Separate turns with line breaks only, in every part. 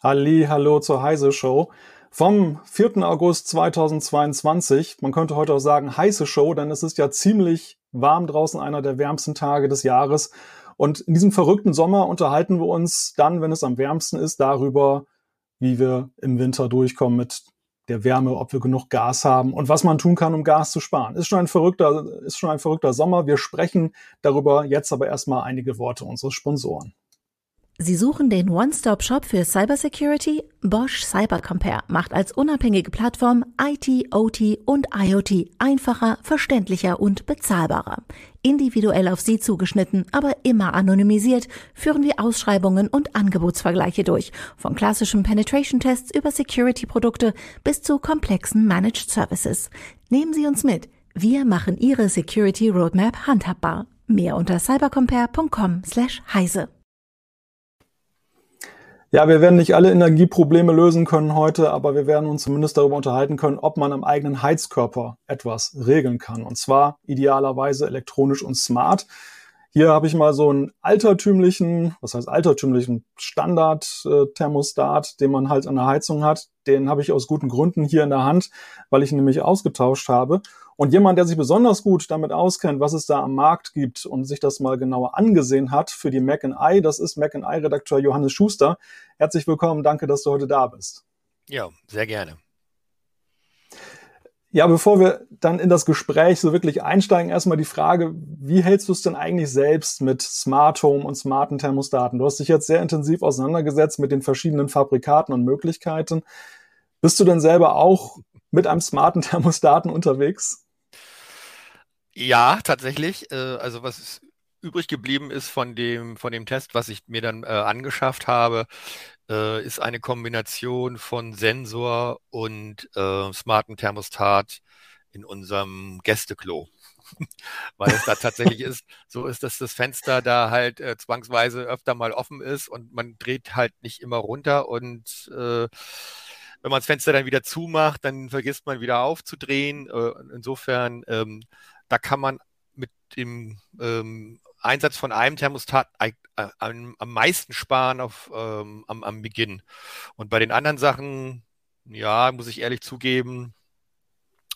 Halli, hallo zur Heise Show. Vom 4. August 2022. Man könnte heute auch sagen heiße Show, denn es ist ja ziemlich warm draußen, einer der wärmsten Tage des Jahres. Und in diesem verrückten Sommer unterhalten wir uns dann, wenn es am wärmsten ist, darüber, wie wir im Winter durchkommen mit der Wärme, ob wir genug Gas haben und was man tun kann, um Gas zu sparen. Ist schon ein verrückter, ist schon ein verrückter Sommer. Wir sprechen darüber jetzt aber erstmal einige Worte unseres Sponsoren.
Sie suchen den One-Stop-Shop für Cybersecurity? Bosch Cybercompare macht als unabhängige Plattform IT, OT und IoT einfacher, verständlicher und bezahlbarer. Individuell auf Sie zugeschnitten, aber immer anonymisiert, führen wir Ausschreibungen und Angebotsvergleiche durch. Von klassischen Penetration-Tests über Security-Produkte bis zu komplexen Managed Services. Nehmen Sie uns mit. Wir machen Ihre Security Roadmap handhabbar. Mehr unter cybercompare.com slash heise.
Ja, wir werden nicht alle Energieprobleme lösen können heute, aber wir werden uns zumindest darüber unterhalten können, ob man am eigenen Heizkörper etwas regeln kann. Und zwar idealerweise elektronisch und smart. Hier habe ich mal so einen altertümlichen, was heißt altertümlichen Standard-Thermostat, den man halt an der Heizung hat. Den habe ich aus guten Gründen hier in der Hand, weil ich ihn nämlich ausgetauscht habe. Und jemand, der sich besonders gut damit auskennt, was es da am Markt gibt und sich das mal genauer angesehen hat für die Mac I, das ist Mac I-Redakteur Johannes Schuster. Herzlich willkommen, danke, dass du heute da bist.
Ja, sehr gerne.
Ja, bevor wir dann in das Gespräch so wirklich einsteigen, erstmal die Frage, wie hältst du es denn eigentlich selbst mit Smart Home und smarten Thermostaten? Du hast dich jetzt sehr intensiv auseinandergesetzt mit den verschiedenen Fabrikaten und Möglichkeiten. Bist du denn selber auch mit einem smarten Thermostaten unterwegs?
Ja, tatsächlich. Äh, also was übrig geblieben ist von dem, von dem Test, was ich mir dann äh, angeschafft habe, äh, ist eine Kombination von Sensor und äh, smarten Thermostat in unserem Gästeklo. Weil es da tatsächlich ist, so ist, dass das Fenster da halt äh, zwangsweise öfter mal offen ist und man dreht halt nicht immer runter und wenn man das Fenster dann wieder zumacht, dann vergisst man wieder aufzudrehen. Insofern, ähm, da kann man mit dem ähm, Einsatz von einem Thermostat äh, am, am meisten sparen auf, ähm, am, am Beginn. Und bei den anderen Sachen, ja, muss ich ehrlich zugeben,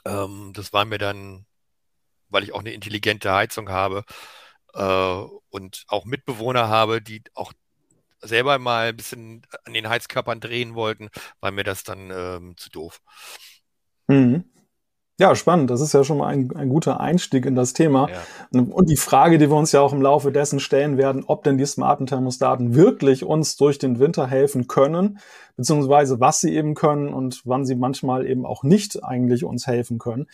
ähm, das war mir dann, weil ich auch eine intelligente Heizung habe äh, und auch Mitbewohner habe, die auch selber mal ein bisschen an den Heizkörpern drehen wollten, war mir das dann ähm, zu doof.
Mhm. Ja, spannend. Das ist ja schon mal ein, ein guter Einstieg in das Thema. Ja. Und die Frage, die wir uns ja auch im Laufe dessen stellen werden, ob denn die smarten Thermostaten wirklich uns durch den Winter helfen können, beziehungsweise was sie eben können und wann sie manchmal eben auch nicht eigentlich uns helfen können.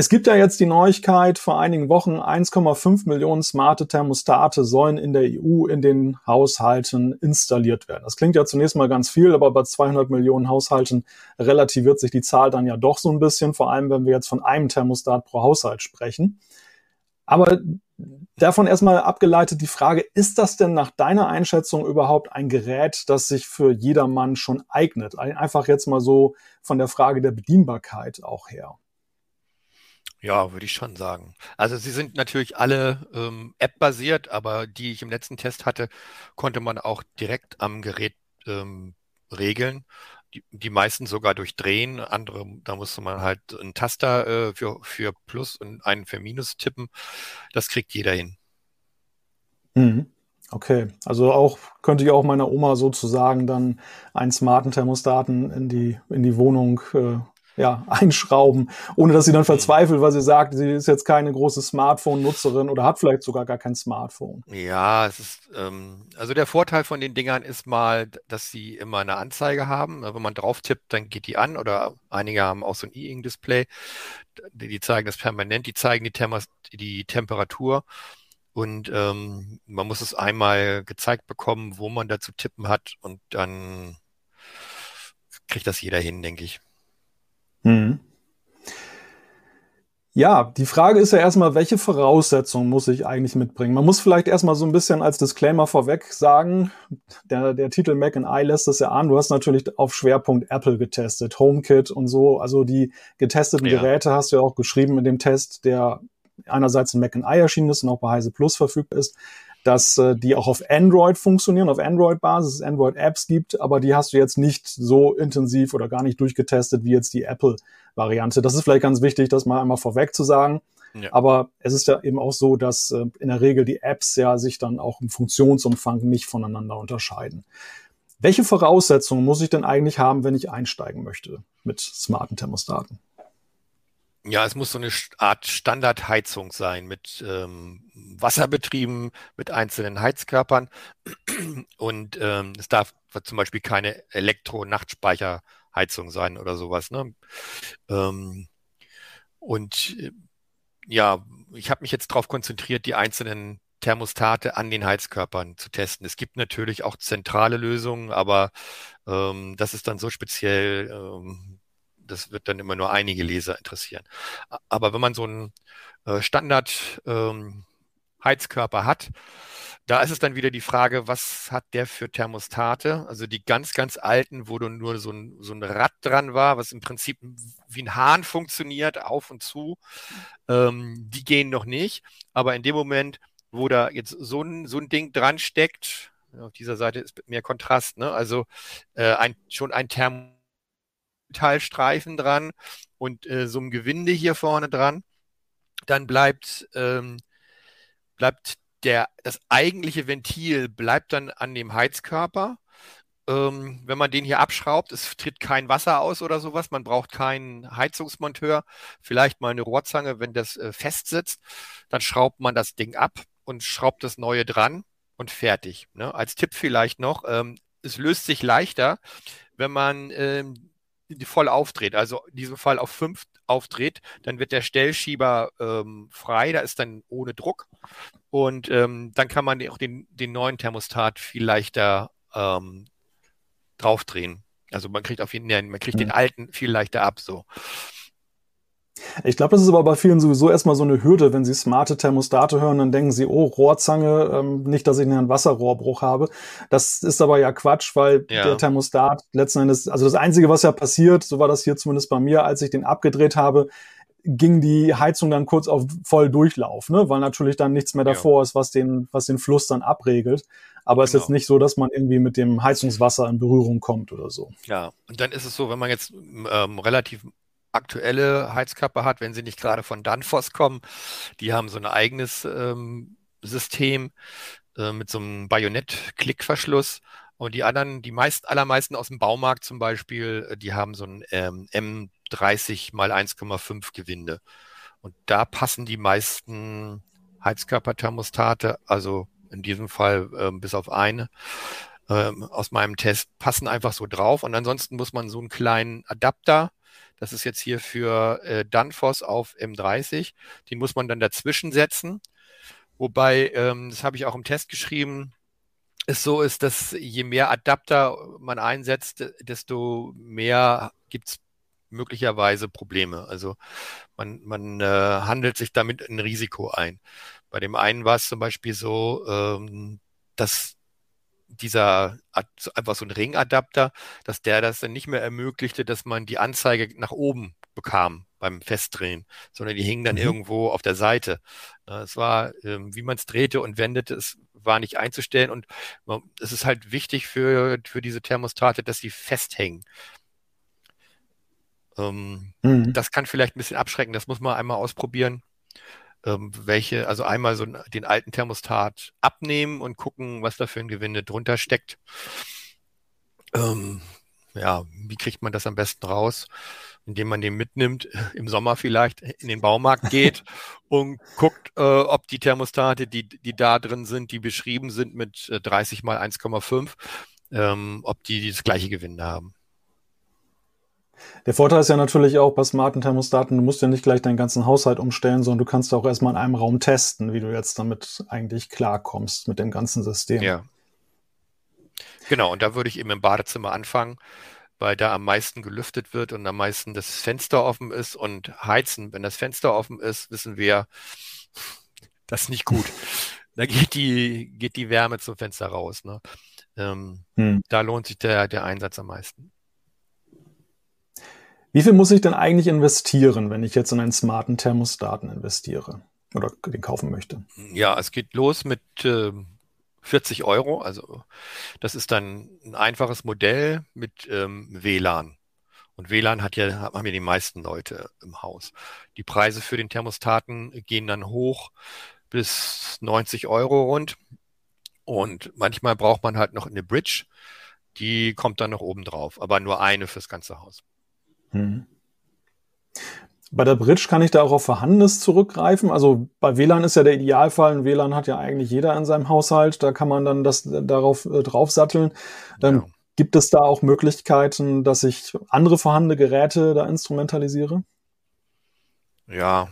Es gibt ja jetzt die Neuigkeit, vor einigen Wochen 1,5 Millionen smarte Thermostate sollen in der EU in den Haushalten installiert werden. Das klingt ja zunächst mal ganz viel, aber bei 200 Millionen Haushalten relativiert sich die Zahl dann ja doch so ein bisschen, vor allem wenn wir jetzt von einem Thermostat pro Haushalt sprechen. Aber davon erstmal abgeleitet die Frage, ist das denn nach deiner Einschätzung überhaupt ein Gerät, das sich für jedermann schon eignet? Einfach jetzt mal so von der Frage der Bedienbarkeit auch her.
Ja, würde ich schon sagen. Also sie sind natürlich alle ähm, App-basiert, aber die ich im letzten Test hatte, konnte man auch direkt am Gerät ähm, regeln. Die, die meisten sogar durch Drehen, andere, da musste man halt einen Taster äh, für, für Plus und einen für Minus tippen. Das kriegt jeder hin.
Mhm. Okay, also auch könnte ich auch meiner Oma sozusagen dann einen smarten Thermostaten in die, in die Wohnung äh, ja, einschrauben, ohne dass sie dann verzweifelt, weil sie sagt, sie ist jetzt keine große Smartphone-Nutzerin oder hat vielleicht sogar gar kein Smartphone.
Ja, es ist, ähm, also der Vorteil von den Dingern ist mal, dass sie immer eine Anzeige haben. Wenn man drauf tippt, dann geht die an oder einige haben auch so ein E-Ink-Display. Die, die, zeigen das permanent, die zeigen die, Thermos, die Temperatur. Und ähm, man muss es einmal gezeigt bekommen, wo man da zu tippen hat und dann kriegt das jeder hin, denke ich. Mhm.
Ja, die Frage ist ja erstmal, welche Voraussetzungen muss ich eigentlich mitbringen? Man muss vielleicht erstmal so ein bisschen als Disclaimer vorweg sagen, der, der Titel Mac and I lässt das ja an. Du hast natürlich auf Schwerpunkt Apple getestet, HomeKit und so. Also die getesteten ja. Geräte hast du ja auch geschrieben in dem Test, der einerseits in Mac and I erschienen ist und auch bei Heise Plus verfügbar ist. Dass äh, die auch auf Android funktionieren, auf Android-Basis, Android-Apps gibt, aber die hast du jetzt nicht so intensiv oder gar nicht durchgetestet wie jetzt die Apple-Variante. Das ist vielleicht ganz wichtig, das mal einmal vorweg zu sagen. Ja. Aber es ist ja eben auch so, dass äh, in der Regel die Apps ja sich dann auch im Funktionsumfang nicht voneinander unterscheiden. Welche Voraussetzungen muss ich denn eigentlich haben, wenn ich einsteigen möchte mit smarten Thermostaten?
Ja, es muss so eine Art Standardheizung sein mit ähm, Wasserbetrieben, mit einzelnen Heizkörpern. Und ähm, es darf zum Beispiel keine Elektro-Nachtspeicherheizung sein oder sowas. Ne? Ähm, und äh, ja, ich habe mich jetzt darauf konzentriert, die einzelnen Thermostate an den Heizkörpern zu testen. Es gibt natürlich auch zentrale Lösungen, aber ähm, das ist dann so speziell, ähm, das wird dann immer nur einige Leser interessieren. Aber wenn man so einen äh, Standard ähm, Heizkörper hat, da ist es dann wieder die Frage, was hat der für Thermostate? Also die ganz, ganz alten, wo nur so ein, so ein Rad dran war, was im Prinzip wie ein Hahn funktioniert, auf und zu, ähm, die gehen noch nicht. Aber in dem Moment, wo da jetzt so ein, so ein Ding dran steckt, auf dieser Seite ist mehr Kontrast, ne? also äh, ein, schon ein Thermmetallstreifen dran und äh, so ein Gewinde hier vorne dran, dann bleibt, ähm, bleibt der, das eigentliche Ventil bleibt dann an dem Heizkörper. Ähm, wenn man den hier abschraubt, es tritt kein Wasser aus oder sowas, man braucht keinen Heizungsmonteur, vielleicht mal eine Rohrzange, wenn das äh, fest dann schraubt man das Ding ab und schraubt das neue dran und fertig. Ne? Als Tipp vielleicht noch, ähm, es löst sich leichter, wenn man ähm, die voll aufdreht, also in diesem Fall auf fünf aufdreht, dann wird der Stellschieber ähm, frei, da ist dann ohne Druck und ähm, dann kann man auch den, den neuen Thermostat viel leichter ähm, draufdrehen. Also man kriegt auf jeden Fall, man kriegt den alten viel leichter ab so.
Ich glaube, das ist aber bei vielen sowieso erstmal so eine Hürde, wenn sie smarte Thermostate hören, dann denken sie, oh, Rohrzange, ähm, nicht, dass ich einen Wasserrohrbruch habe. Das ist aber ja Quatsch, weil ja. der Thermostat letzten Endes, also das Einzige, was ja passiert, so war das hier zumindest bei mir, als ich den abgedreht habe, ging die Heizung dann kurz auf voll Durchlauf, ne? weil natürlich dann nichts mehr davor ja. ist, was den, was den Fluss dann abregelt. Aber es genau. ist jetzt nicht so, dass man irgendwie mit dem Heizungswasser in Berührung kommt oder so.
Ja, und dann ist es so, wenn man jetzt ähm, relativ aktuelle Heizkörper hat, wenn sie nicht gerade von Danfoss kommen. Die haben so ein eigenes ähm, System äh, mit so einem Bajonett-Klickverschluss. Und die anderen, die meisten, allermeisten aus dem Baumarkt zum Beispiel, äh, die haben so ein ähm, M30 mal 1,5 Gewinde. Und da passen die meisten Heizkörperthermostate, also in diesem Fall äh, bis auf eine, ähm, aus meinem Test, passen einfach so drauf. Und ansonsten muss man so einen kleinen Adapter das ist jetzt hier für äh, Danfoss auf M30. Den muss man dann dazwischen setzen. Wobei, ähm, das habe ich auch im Test geschrieben, es so ist, dass je mehr Adapter man einsetzt, desto mehr gibt es möglicherweise Probleme. Also man, man äh, handelt sich damit ein Risiko ein. Bei dem einen war es zum Beispiel so, ähm, dass dieser einfach so ein Ringadapter, dass der das dann nicht mehr ermöglichte, dass man die Anzeige nach oben bekam beim Festdrehen, sondern die hingen dann mhm. irgendwo auf der Seite. Es war, ähm, wie man es drehte und wendete, es war nicht einzustellen und es ist halt wichtig für, für diese Thermostate, dass sie festhängen. Ähm, mhm. Das kann vielleicht ein bisschen abschrecken, das muss man einmal ausprobieren ähm, welche, also einmal so den alten Thermostat abnehmen und gucken, was da für ein Gewinde drunter steckt. Ähm, ja, wie kriegt man das am besten raus? Indem man den mitnimmt, im Sommer vielleicht in den Baumarkt geht und guckt, äh, ob die Thermostate, die, die da drin sind, die beschrieben sind mit 30 äh, mal 1,5, ähm, ob die das gleiche Gewinde haben.
Der Vorteil ist ja natürlich auch bei smarten Thermostaten, du musst ja nicht gleich deinen ganzen Haushalt umstellen, sondern du kannst auch erstmal in einem Raum testen, wie du jetzt damit eigentlich klarkommst mit dem ganzen System.
Ja. Genau, und da würde ich eben im Badezimmer anfangen, weil da am meisten gelüftet wird und am meisten das Fenster offen ist und heizen. Wenn das Fenster offen ist, wissen wir, das ist nicht gut. da geht die, geht die Wärme zum Fenster raus. Ne? Ähm, hm. Da lohnt sich der, der Einsatz am meisten.
Wie viel muss ich denn eigentlich investieren, wenn ich jetzt in einen smarten Thermostaten investiere oder den kaufen möchte?
Ja, es geht los mit äh, 40 Euro. Also das ist dann ein einfaches Modell mit ähm, WLAN. Und WLAN hat ja, haben ja die meisten Leute im Haus. Die Preise für den Thermostaten gehen dann hoch bis 90 Euro rund. Und manchmal braucht man halt noch eine Bridge. Die kommt dann noch oben drauf, aber nur eine fürs ganze Haus. Hm.
Bei der Bridge kann ich da auch auf Vorhandenes zurückgreifen. Also bei WLAN ist ja der Idealfall. Ein WLAN hat ja eigentlich jeder in seinem Haushalt. Da kann man dann das darauf äh, draufsatteln. Ähm, ja. Gibt es da auch Möglichkeiten, dass ich andere vorhandene Geräte da instrumentalisiere?
Ja,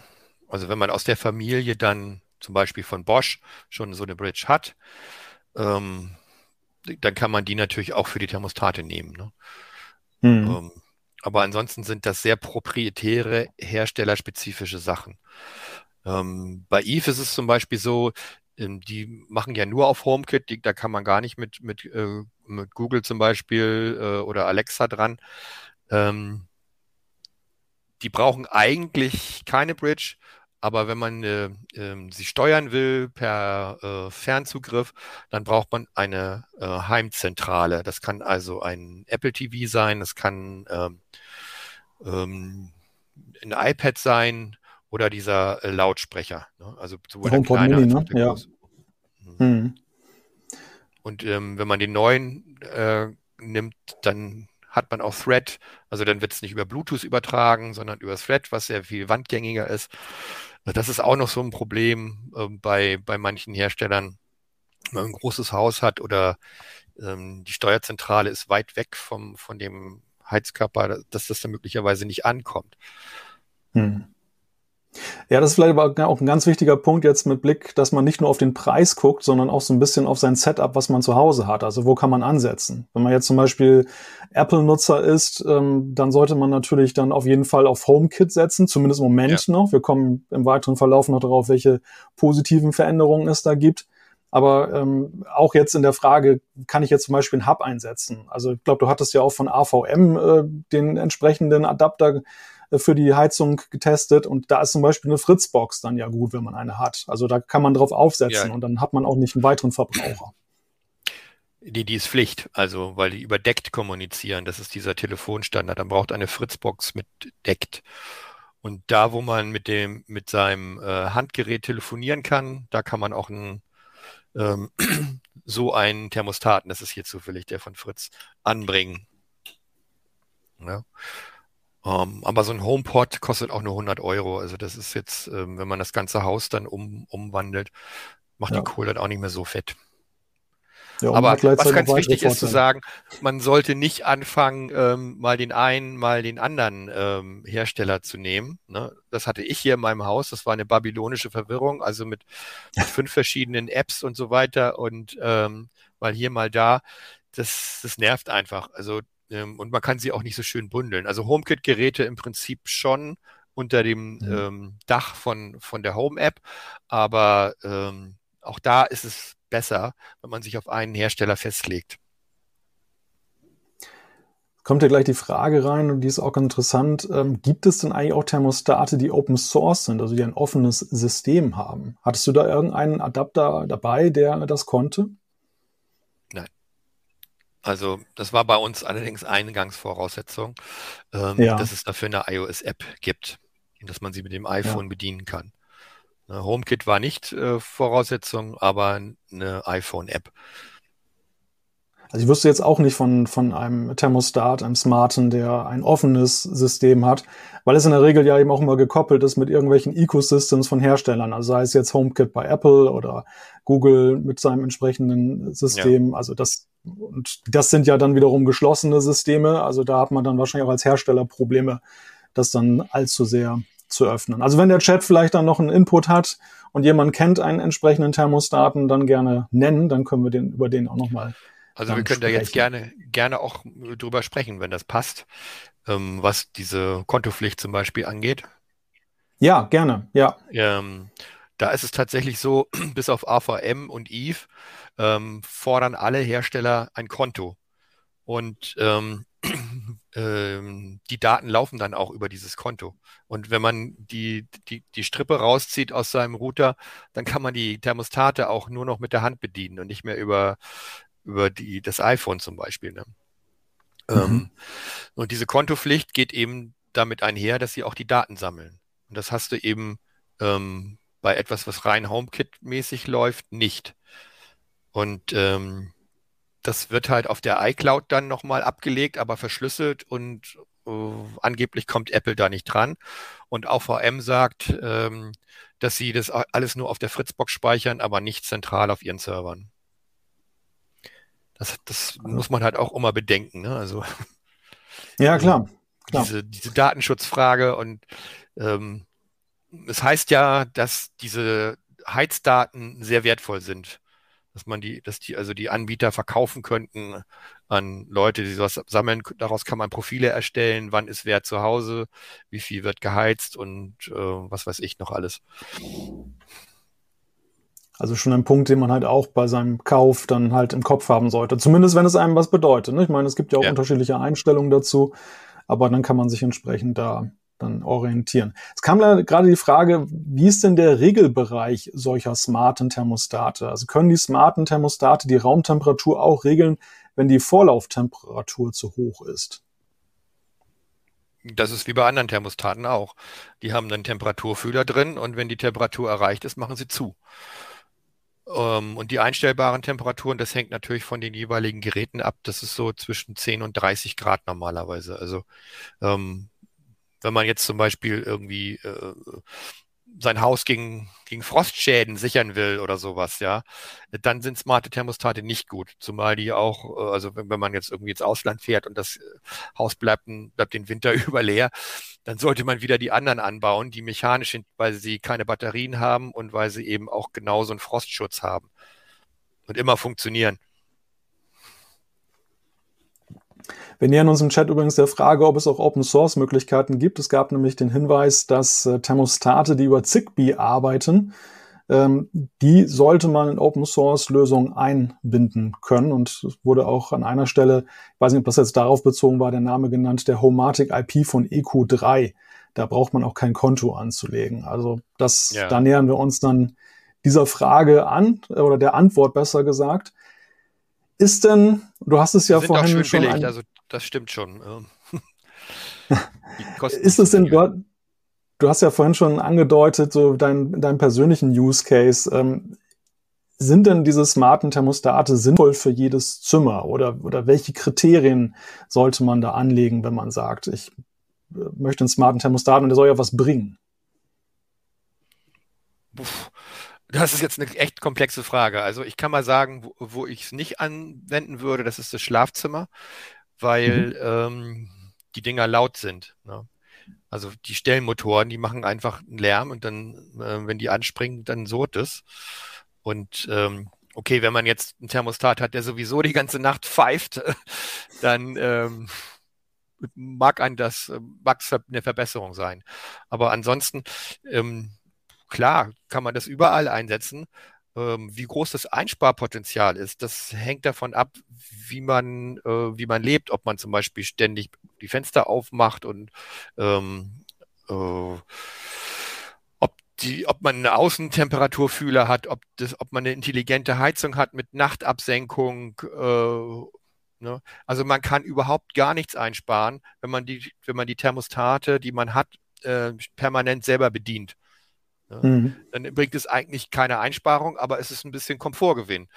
also wenn man aus der Familie dann zum Beispiel von Bosch schon so eine Bridge hat, ähm, dann kann man die natürlich auch für die Thermostate nehmen. Ne? Hm. Ähm, aber ansonsten sind das sehr proprietäre, herstellerspezifische Sachen. Ähm, bei Eve ist es zum Beispiel so, ähm, die machen ja nur auf HomeKit, die, da kann man gar nicht mit, mit, äh, mit Google zum Beispiel äh, oder Alexa dran. Ähm, die brauchen eigentlich keine Bridge, aber wenn man äh, äh, sie steuern will per äh, Fernzugriff, dann braucht man eine äh, Heimzentrale. Das kann also ein Apple TV sein, das kann ähm, ähm, ein iPad sein oder dieser äh, Lautsprecher. Ne? Also sowohl der kleine als auch der ja. große. Mhm. Hm. Und ähm, wenn man den neuen äh, nimmt, dann hat man auch Thread. Also dann wird es nicht über Bluetooth übertragen, sondern über Thread, was sehr viel wandgängiger ist. Das ist auch noch so ein Problem äh, bei, bei manchen Herstellern. Wenn man ein großes Haus hat oder ähm, die Steuerzentrale ist weit weg vom, von dem Heizkörper, dass das dann möglicherweise nicht ankommt. Hm.
Ja, das ist vielleicht aber auch ein ganz wichtiger Punkt jetzt mit Blick, dass man nicht nur auf den Preis guckt, sondern auch so ein bisschen auf sein Setup, was man zu Hause hat. Also wo kann man ansetzen? Wenn man jetzt zum Beispiel Apple-Nutzer ist, ähm, dann sollte man natürlich dann auf jeden Fall auf HomeKit setzen, zumindest im Moment ja. noch. Wir kommen im weiteren Verlauf noch darauf, welche positiven Veränderungen es da gibt. Aber ähm, auch jetzt in der Frage, kann ich jetzt zum Beispiel einen Hub einsetzen? Also ich glaube, du hattest ja auch von AVM äh, den entsprechenden Adapter für die Heizung getestet und da ist zum Beispiel eine Fritzbox dann ja gut, wenn man eine hat. Also da kann man drauf aufsetzen ja. und dann hat man auch nicht einen weiteren Verbraucher.
Die, die ist Pflicht, also weil die überdeckt kommunizieren. Das ist dieser Telefonstandard. Dann braucht eine Fritzbox mit deckt. Und da, wo man mit dem, mit seinem äh, Handgerät telefonieren kann, da kann man auch ein, ähm, so einen Thermostaten, das ist hier zufällig der von Fritz, anbringen. Ja. Um, ähm, aber so ein HomePod kostet auch nur 100 Euro. Also das ist jetzt, ähm, wenn man das ganze Haus dann um, umwandelt, macht ja. die Kohle dann auch nicht mehr so fett. Ja, aber was ganz wichtig ist zu sagen, man sollte nicht anfangen, ähm, mal den einen, mal den anderen ähm, Hersteller zu nehmen. Ne? Das hatte ich hier in meinem Haus. Das war eine babylonische Verwirrung, also mit, mit fünf verschiedenen Apps und so weiter und ähm, mal hier, mal da. Das, das nervt einfach. Also ähm, und man kann sie auch nicht so schön bundeln. Also HomeKit-Geräte im Prinzip schon unter dem mhm. ähm, Dach von, von der Home-App, aber ähm, auch da ist es besser, wenn man sich auf einen Hersteller festlegt.
Kommt ja gleich die Frage rein, und die ist auch ganz interessant. Ähm, gibt es denn eigentlich auch Thermostate, die Open Source sind, also die ein offenes System haben? Hattest du da irgendeinen Adapter dabei, der das konnte?
Also das war bei uns allerdings Eingangsvoraussetzung, ähm, ja. dass es dafür eine iOS-App gibt und dass man sie mit dem iPhone ja. bedienen kann. Ne, HomeKit war nicht äh, Voraussetzung, aber eine iPhone-App.
Also ich wüsste jetzt auch nicht von, von einem Thermostat, einem Smarten, der ein offenes System hat, weil es in der Regel ja eben auch immer gekoppelt ist mit irgendwelchen Ecosystems von Herstellern. Also sei es jetzt HomeKit bei Apple oder Google mit seinem entsprechenden System. Ja. Also das, und das sind ja dann wiederum geschlossene Systeme. Also da hat man dann wahrscheinlich auch als Hersteller Probleme, das dann allzu sehr zu öffnen. Also wenn der Chat vielleicht dann noch einen Input hat und jemand kennt einen entsprechenden Thermostaten, dann gerne nennen, dann können wir den über den auch nochmal.
Also wir können sprechen. da jetzt gerne, gerne auch drüber sprechen, wenn das passt, ähm, was diese Kontopflicht zum Beispiel angeht.
Ja, gerne, ja.
Ähm, da ist es tatsächlich so, bis auf AVM und Eve ähm, fordern alle Hersteller ein Konto. Und ähm, ähm, die Daten laufen dann auch über dieses Konto. Und wenn man die, die, die Strippe rauszieht aus seinem Router, dann kann man die Thermostate auch nur noch mit der Hand bedienen und nicht mehr über, über die, das iPhone zum Beispiel. Ne? Mhm. Ähm, und diese Kontopflicht geht eben damit einher, dass sie auch die Daten sammeln. Und das hast du eben ähm, bei etwas, was rein HomeKit-mäßig läuft, nicht. Und ähm, das wird halt auf der iCloud dann nochmal abgelegt, aber verschlüsselt und äh, angeblich kommt Apple da nicht dran. Und AVM sagt, ähm, dass sie das alles nur auf der Fritzbox speichern, aber nicht zentral auf ihren Servern. Das, das also. muss man halt auch immer bedenken. Ne? Also,
ja, klar.
klar. Diese, diese Datenschutzfrage und ähm, es heißt ja, dass diese Heizdaten sehr wertvoll sind dass man die, dass die, also die Anbieter verkaufen könnten an Leute, die sowas sammeln. Daraus kann man Profile erstellen, wann ist wer zu Hause, wie viel wird geheizt und äh, was weiß ich noch alles.
Also schon ein Punkt, den man halt auch bei seinem Kauf dann halt im Kopf haben sollte. Zumindest wenn es einem was bedeutet. Ne? Ich meine, es gibt ja auch ja. unterschiedliche Einstellungen dazu, aber dann kann man sich entsprechend da dann orientieren. Es kam gerade die Frage, wie ist denn der Regelbereich solcher smarten Thermostate? Also können die smarten Thermostate die Raumtemperatur auch regeln, wenn die Vorlauftemperatur zu hoch ist?
Das ist wie bei anderen Thermostaten auch. Die haben einen Temperaturfühler drin und wenn die Temperatur erreicht ist, machen sie zu. Ähm, und die einstellbaren Temperaturen, das hängt natürlich von den jeweiligen Geräten ab. Das ist so zwischen 10 und 30 Grad normalerweise. Also ähm, wenn man jetzt zum Beispiel irgendwie äh, sein Haus gegen, gegen Frostschäden sichern will oder sowas, ja, dann sind smarte Thermostate nicht gut. Zumal die auch, äh, also wenn, wenn man jetzt irgendwie ins Ausland fährt und das äh, Haus bleibt, bleibt den Winter über leer, dann sollte man wieder die anderen anbauen, die mechanisch sind, weil sie keine Batterien haben und weil sie eben auch genauso einen Frostschutz haben und immer funktionieren.
Wir nähern uns im Chat übrigens der Frage, ob es auch Open Source Möglichkeiten gibt. Es gab nämlich den Hinweis, dass äh, Thermostate, die über Zigbee arbeiten, ähm, die sollte man in Open Source Lösungen einbinden können. Und es wurde auch an einer Stelle, ich weiß nicht, ob das jetzt darauf bezogen war, der Name genannt, der Homatic IP von EQ3. Da braucht man auch kein Konto anzulegen. Also das, ja. da nähern wir uns dann dieser Frage an, oder der Antwort besser gesagt. Ist denn, du hast es ja
sind
vorhin
schon. Billig, also das stimmt schon.
ist es denn dort, du hast ja vorhin schon angedeutet, so dein, deinen persönlichen Use Case. Ähm, sind denn diese smarten Thermostate sinnvoll für jedes Zimmer oder, oder welche Kriterien sollte man da anlegen, wenn man sagt, ich äh, möchte einen smarten Thermostat und der soll ja was bringen?
Puh. Das ist jetzt eine echt komplexe Frage. Also ich kann mal sagen, wo, wo ich es nicht anwenden würde, das ist das Schlafzimmer, weil mhm. ähm, die Dinger laut sind. Ne? Also die Stellmotoren, die machen einfach einen Lärm und dann, äh, wenn die anspringen, dann surrt es. Und ähm, okay, wenn man jetzt einen Thermostat hat, der sowieso die ganze Nacht pfeift, dann ähm, mag ein das, mag es eine Verbesserung sein. Aber ansonsten ähm, Klar, kann man das überall einsetzen. Ähm, wie groß das Einsparpotenzial ist, das hängt davon ab, wie man, äh, wie man lebt, ob man zum Beispiel ständig die Fenster aufmacht und ähm, äh, ob die, ob man eine Außentemperaturfühler hat, ob das, ob man eine intelligente Heizung hat mit Nachtabsenkung. Äh, ne? Also man kann überhaupt gar nichts einsparen, wenn man die, wenn man die Thermostate, die man hat, äh, permanent selber bedient. Ja, mhm. Dann bringt es eigentlich keine Einsparung, aber es ist ein bisschen Komfortgewinn.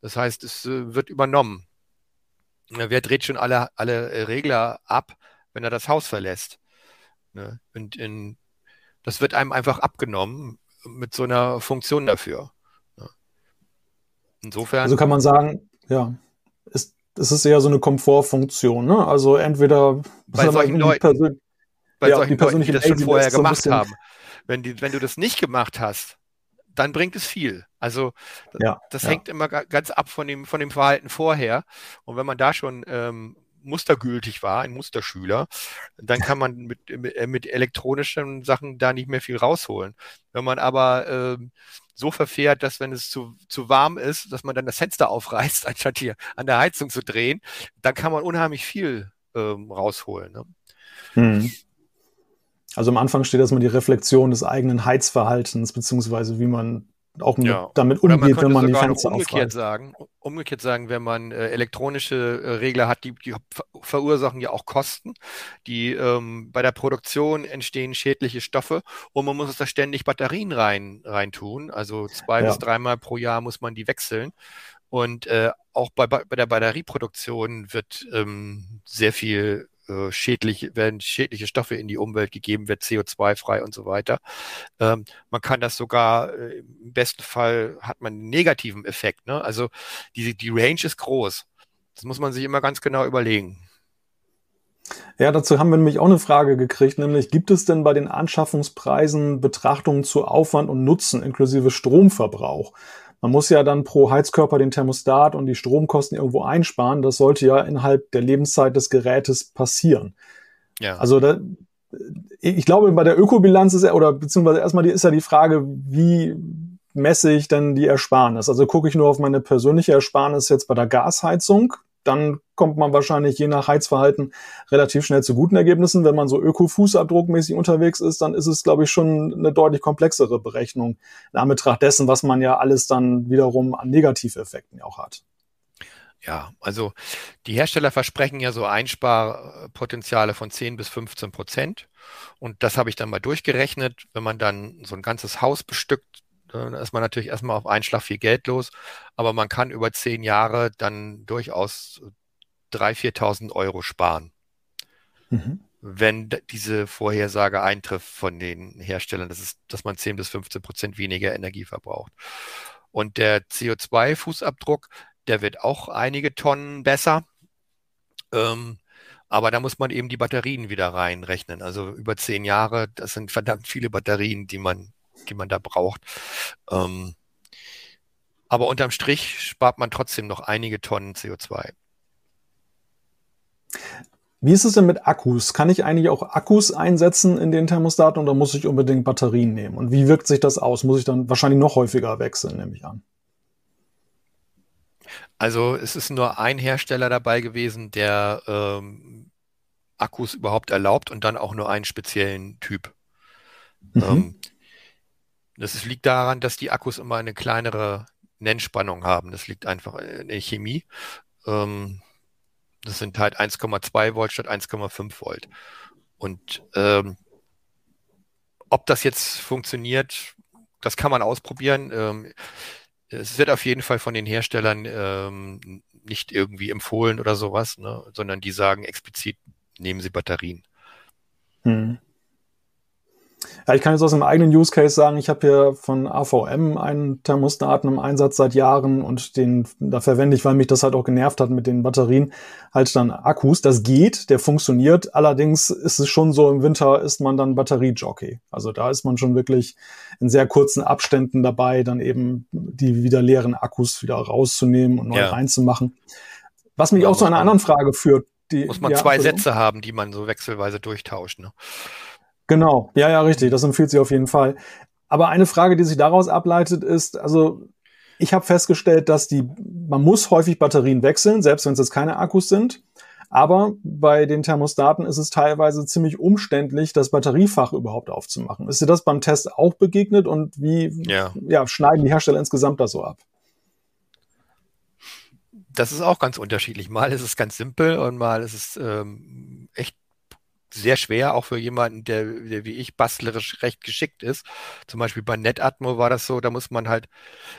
Das heißt, es äh, wird übernommen. Wer dreht schon alle, alle äh, Regler ab, wenn er das Haus verlässt? Ne? Und in, das wird einem einfach abgenommen mit so einer Funktion dafür. Ne?
Insofern. Also kann man sagen, ja, ist, es ist eher so eine Komfortfunktion. Ne? Also entweder
bei solchen Leuten, bei ja, solchen Leuten, die das schon vorher gemacht so haben. Wenn, die, wenn du das nicht gemacht hast, dann bringt es viel. Also ja, das ja. hängt immer ganz ab von dem, von dem Verhalten vorher. Und wenn man da schon ähm, mustergültig war, ein Musterschüler, dann kann man mit, mit, mit, elektronischen Sachen da nicht mehr viel rausholen. Wenn man aber ähm, so verfährt, dass wenn es zu, zu warm ist, dass man dann das Fenster aufreißt, anstatt hier an der Heizung zu drehen, dann kann man unheimlich viel ähm, rausholen. Ne?
Mhm. Also am Anfang steht erstmal die Reflexion des eigenen Heizverhaltens, beziehungsweise wie man auch mit, ja. damit umgeht, man wenn man die Fenster
umgekehrt aufreißt. sagen, umgekehrt sagen, wenn man äh, elektronische äh, Regler hat, die, die, verursachen ja auch Kosten, die ähm, bei der Produktion entstehen schädliche Stoffe und man muss da ständig Batterien rein rein tun, also zwei ja. bis dreimal pro Jahr muss man die wechseln und äh, auch bei, bei der Batterieproduktion wird ähm, sehr viel äh, schädlich, werden schädliche Stoffe in die Umwelt gegeben, wird CO2-frei und so weiter. Ähm, man kann das sogar, äh, im besten Fall hat man einen negativen Effekt. Ne? Also die, die Range ist groß. Das muss man sich immer ganz genau überlegen.
Ja, dazu haben wir nämlich auch eine Frage gekriegt, nämlich gibt es denn bei den Anschaffungspreisen Betrachtungen zu Aufwand und Nutzen inklusive Stromverbrauch? Man muss ja dann pro Heizkörper den Thermostat und die Stromkosten irgendwo einsparen. Das sollte ja innerhalb der Lebenszeit des Gerätes passieren. Ja. Also da, ich glaube, bei der Ökobilanz ist ja, oder beziehungsweise erstmal die, ist ja die Frage, wie messe ich denn die Ersparnis? Also gucke ich nur auf meine persönliche Ersparnis jetzt bei der Gasheizung dann kommt man wahrscheinlich je nach Heizverhalten relativ schnell zu guten Ergebnissen. Wenn man so öko-fußabdruckmäßig unterwegs ist, dann ist es, glaube ich, schon eine deutlich komplexere Berechnung in Anbetracht dessen, was man ja alles dann wiederum an Negativeffekten auch hat.
Ja, also die Hersteller versprechen ja so Einsparpotenziale von 10 bis 15 Prozent. Und das habe ich dann mal durchgerechnet. Wenn man dann so ein ganzes Haus bestückt, da ist man natürlich erstmal auf einen Schlag viel Geld los, aber man kann über zehn Jahre dann durchaus 3.000, 4.000 Euro sparen. Mhm. Wenn diese Vorhersage eintrifft von den Herstellern, das ist, dass man 10 bis 15 Prozent weniger Energie verbraucht. Und der CO2-Fußabdruck, der wird auch einige Tonnen besser. Ähm, aber da muss man eben die Batterien wieder reinrechnen. Also über zehn Jahre, das sind verdammt viele Batterien, die man die man da braucht. Ähm, aber unterm Strich spart man trotzdem noch einige Tonnen CO2.
Wie ist es denn mit Akkus? Kann ich eigentlich auch Akkus einsetzen in den Thermostaten oder muss ich unbedingt Batterien nehmen? Und wie wirkt sich das aus? Muss ich dann wahrscheinlich noch häufiger wechseln, nehme ich an.
Also es ist nur ein Hersteller dabei gewesen, der ähm, Akkus überhaupt erlaubt und dann auch nur einen speziellen Typ. Mhm. Ähm, das liegt daran, dass die Akkus immer eine kleinere Nennspannung haben. Das liegt einfach in der Chemie. Ähm, das sind halt 1,2 Volt statt 1,5 Volt. Und ähm, ob das jetzt funktioniert, das kann man ausprobieren. Ähm, es wird auf jeden Fall von den Herstellern ähm, nicht irgendwie empfohlen oder sowas, ne, sondern die sagen explizit, nehmen Sie Batterien. Hm.
Ja, ich kann jetzt aus einem eigenen Use Case sagen, ich habe hier von AVM einen Thermostaten im Einsatz seit Jahren und den da verwende ich, weil mich das halt auch genervt hat mit den Batterien, halt dann Akkus. Das geht, der funktioniert. Allerdings ist es schon so, im Winter ist man dann Batteriejockey. Also da ist man schon wirklich in sehr kurzen Abständen dabei, dann eben die wieder leeren Akkus wieder rauszunehmen und neu ja. reinzumachen. Was mich ja, auch zu einer anderen Frage führt.
Die, muss man ja, zwei Sätze haben, die man so wechselweise durchtauscht. Ne?
Genau, ja, ja, richtig. Das empfiehlt sich auf jeden Fall. Aber eine Frage, die sich daraus ableitet, ist, also ich habe festgestellt, dass die, man muss häufig Batterien wechseln, selbst wenn es jetzt keine Akkus sind. Aber bei den Thermostaten ist es teilweise ziemlich umständlich, das Batteriefach überhaupt aufzumachen. Ist dir das beim Test auch begegnet und wie ja. Ja, schneiden die Hersteller insgesamt das so ab?
Das ist auch ganz unterschiedlich. Mal ist es ganz simpel und mal ist es ähm, echt sehr schwer, auch für jemanden, der, der wie ich bastlerisch recht geschickt ist. Zum Beispiel bei NetAtmo war das so, da muss man halt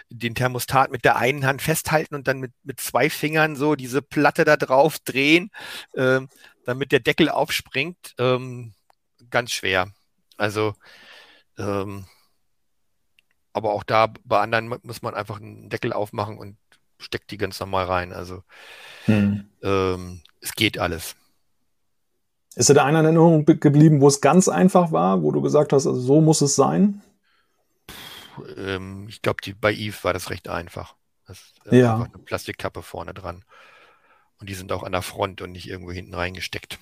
den Thermostat mit der einen Hand festhalten und dann mit, mit zwei Fingern so diese Platte da drauf drehen, äh, damit der Deckel aufspringt. Ähm, ganz schwer. Also, ähm, aber auch da bei anderen muss man einfach einen Deckel aufmachen und steckt die ganz normal rein. Also, hm. ähm, es geht alles.
Ist dir da einer in Erinnerung geblieben, wo es ganz einfach war, wo du gesagt hast, also so muss es sein?
Ähm, ich glaube, bei Eve war das recht einfach. Das ist äh, ja. einfach eine Plastikkappe vorne dran. Und die sind auch an der Front und nicht irgendwo hinten reingesteckt.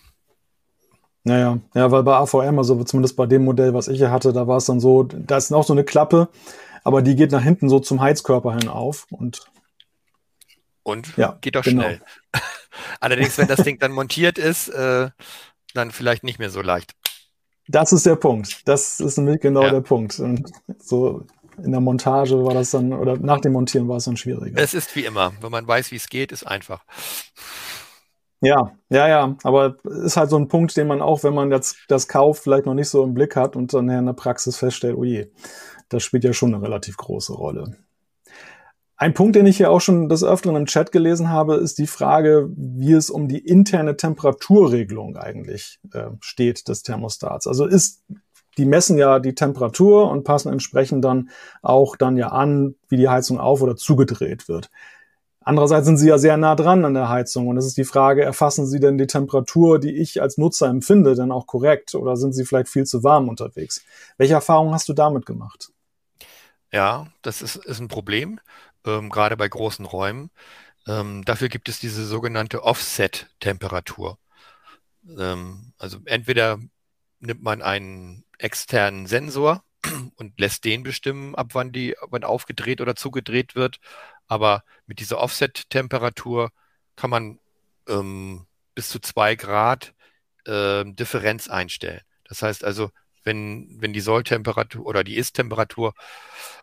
Naja, ja, weil bei AVM, also zumindest bei dem Modell, was ich hier hatte, da war es dann so, da ist noch so eine Klappe, aber die geht nach hinten so zum Heizkörper hin auf und
und ja, geht doch genau. schnell. Allerdings, wenn das Ding dann montiert ist, äh, dann vielleicht nicht mehr so leicht.
Das ist der Punkt. Das ist nämlich genau ja. der Punkt. Und so in der Montage war das dann, oder nach dem Montieren war es dann schwieriger.
Es ist wie immer. Wenn man weiß, wie es geht, ist einfach.
Ja, ja, ja. Aber ist halt so ein Punkt, den man auch, wenn man jetzt das kauft, vielleicht noch nicht so im Blick hat und dann in der Praxis feststellt, oh je, das spielt ja schon eine relativ große Rolle. Ein Punkt, den ich hier auch schon des Öfteren im Chat gelesen habe, ist die Frage, wie es um die interne Temperaturregelung eigentlich äh, steht des Thermostats. Also ist, die messen ja die Temperatur und passen entsprechend dann auch dann ja an, wie die Heizung auf oder zugedreht wird. Andererseits sind sie ja sehr nah dran an der Heizung und es ist die Frage, erfassen sie denn die Temperatur, die ich als Nutzer empfinde, denn auch korrekt oder sind sie vielleicht viel zu warm unterwegs? Welche Erfahrungen hast du damit gemacht?
Ja, das ist, ist ein Problem, ähm, gerade bei großen Räumen. Ähm, dafür gibt es diese sogenannte Offset-Temperatur. Ähm, also entweder nimmt man einen externen Sensor und lässt den bestimmen, ab wann die, wann aufgedreht oder zugedreht wird. Aber mit dieser Offset-Temperatur kann man ähm, bis zu zwei Grad äh, Differenz einstellen. Das heißt also, wenn, wenn die Solltemperatur oder die Ist-Temperatur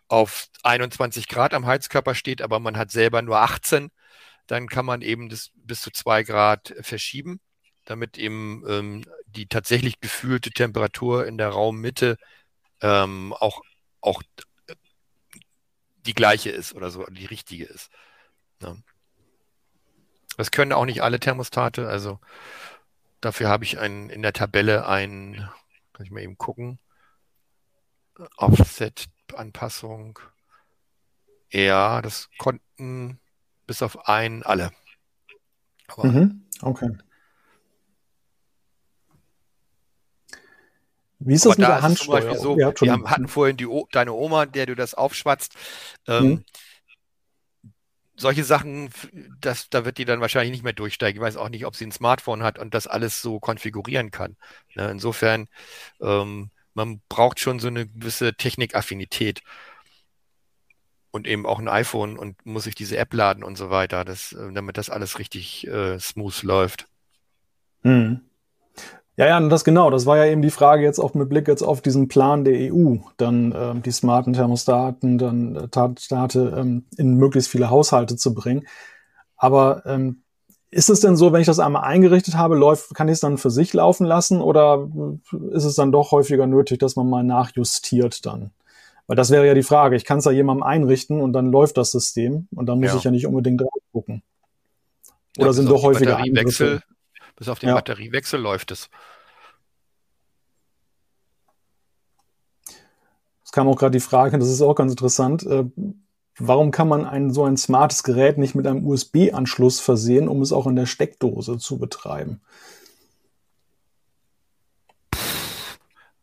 auf 21 Grad am Heizkörper steht, aber man hat selber nur 18, dann kann man eben das bis zu zwei Grad verschieben, damit eben ähm, die tatsächlich gefühlte Temperatur in der Raummitte ähm, auch, auch die gleiche ist oder so, die richtige ist. Ja. Das können auch nicht alle Thermostate, also dafür habe ich ein, in der Tabelle ein, kann ich mal eben gucken, Offset-Anpassung. Ja, das konnten bis auf einen alle.
Aber mhm, okay.
Wie ist das mit der Handsteuerung? So, ja, wir haben, hatten vorhin die, deine Oma, der du das aufschwatzt. Ähm, mhm. Solche Sachen, das, da wird die dann wahrscheinlich nicht mehr durchsteigen. Ich weiß auch nicht, ob sie ein Smartphone hat und das alles so konfigurieren kann. Ne, insofern, ähm, man braucht schon so eine gewisse Technikaffinität und eben auch ein iPhone und muss sich diese App laden und so weiter, das, äh, damit das alles richtig äh, smooth läuft.
Mhm. Ja, ja, das genau. Das war ja eben die Frage jetzt auch mit Blick jetzt auf diesen Plan der EU, dann ähm, die smarten Thermostaten, dann äh, Thermostate ähm, in möglichst viele Haushalte zu bringen. Aber ähm, ist es denn so, wenn ich das einmal eingerichtet habe, läuft, kann ich es dann für sich laufen lassen oder äh, ist es dann doch häufiger nötig, dass man mal nachjustiert dann? Weil das wäre ja die Frage. Ich kann es ja jemandem einrichten und dann läuft das System und dann muss ja. ich ja nicht unbedingt drauf gucken.
Oder ja, sind doch häufiger Eingriffe? Bis auf den ja. Batteriewechsel läuft es.
Es kam auch gerade die Frage, das ist auch ganz interessant, äh, warum kann man ein so ein smartes Gerät nicht mit einem USB-Anschluss versehen, um es auch in der Steckdose zu betreiben?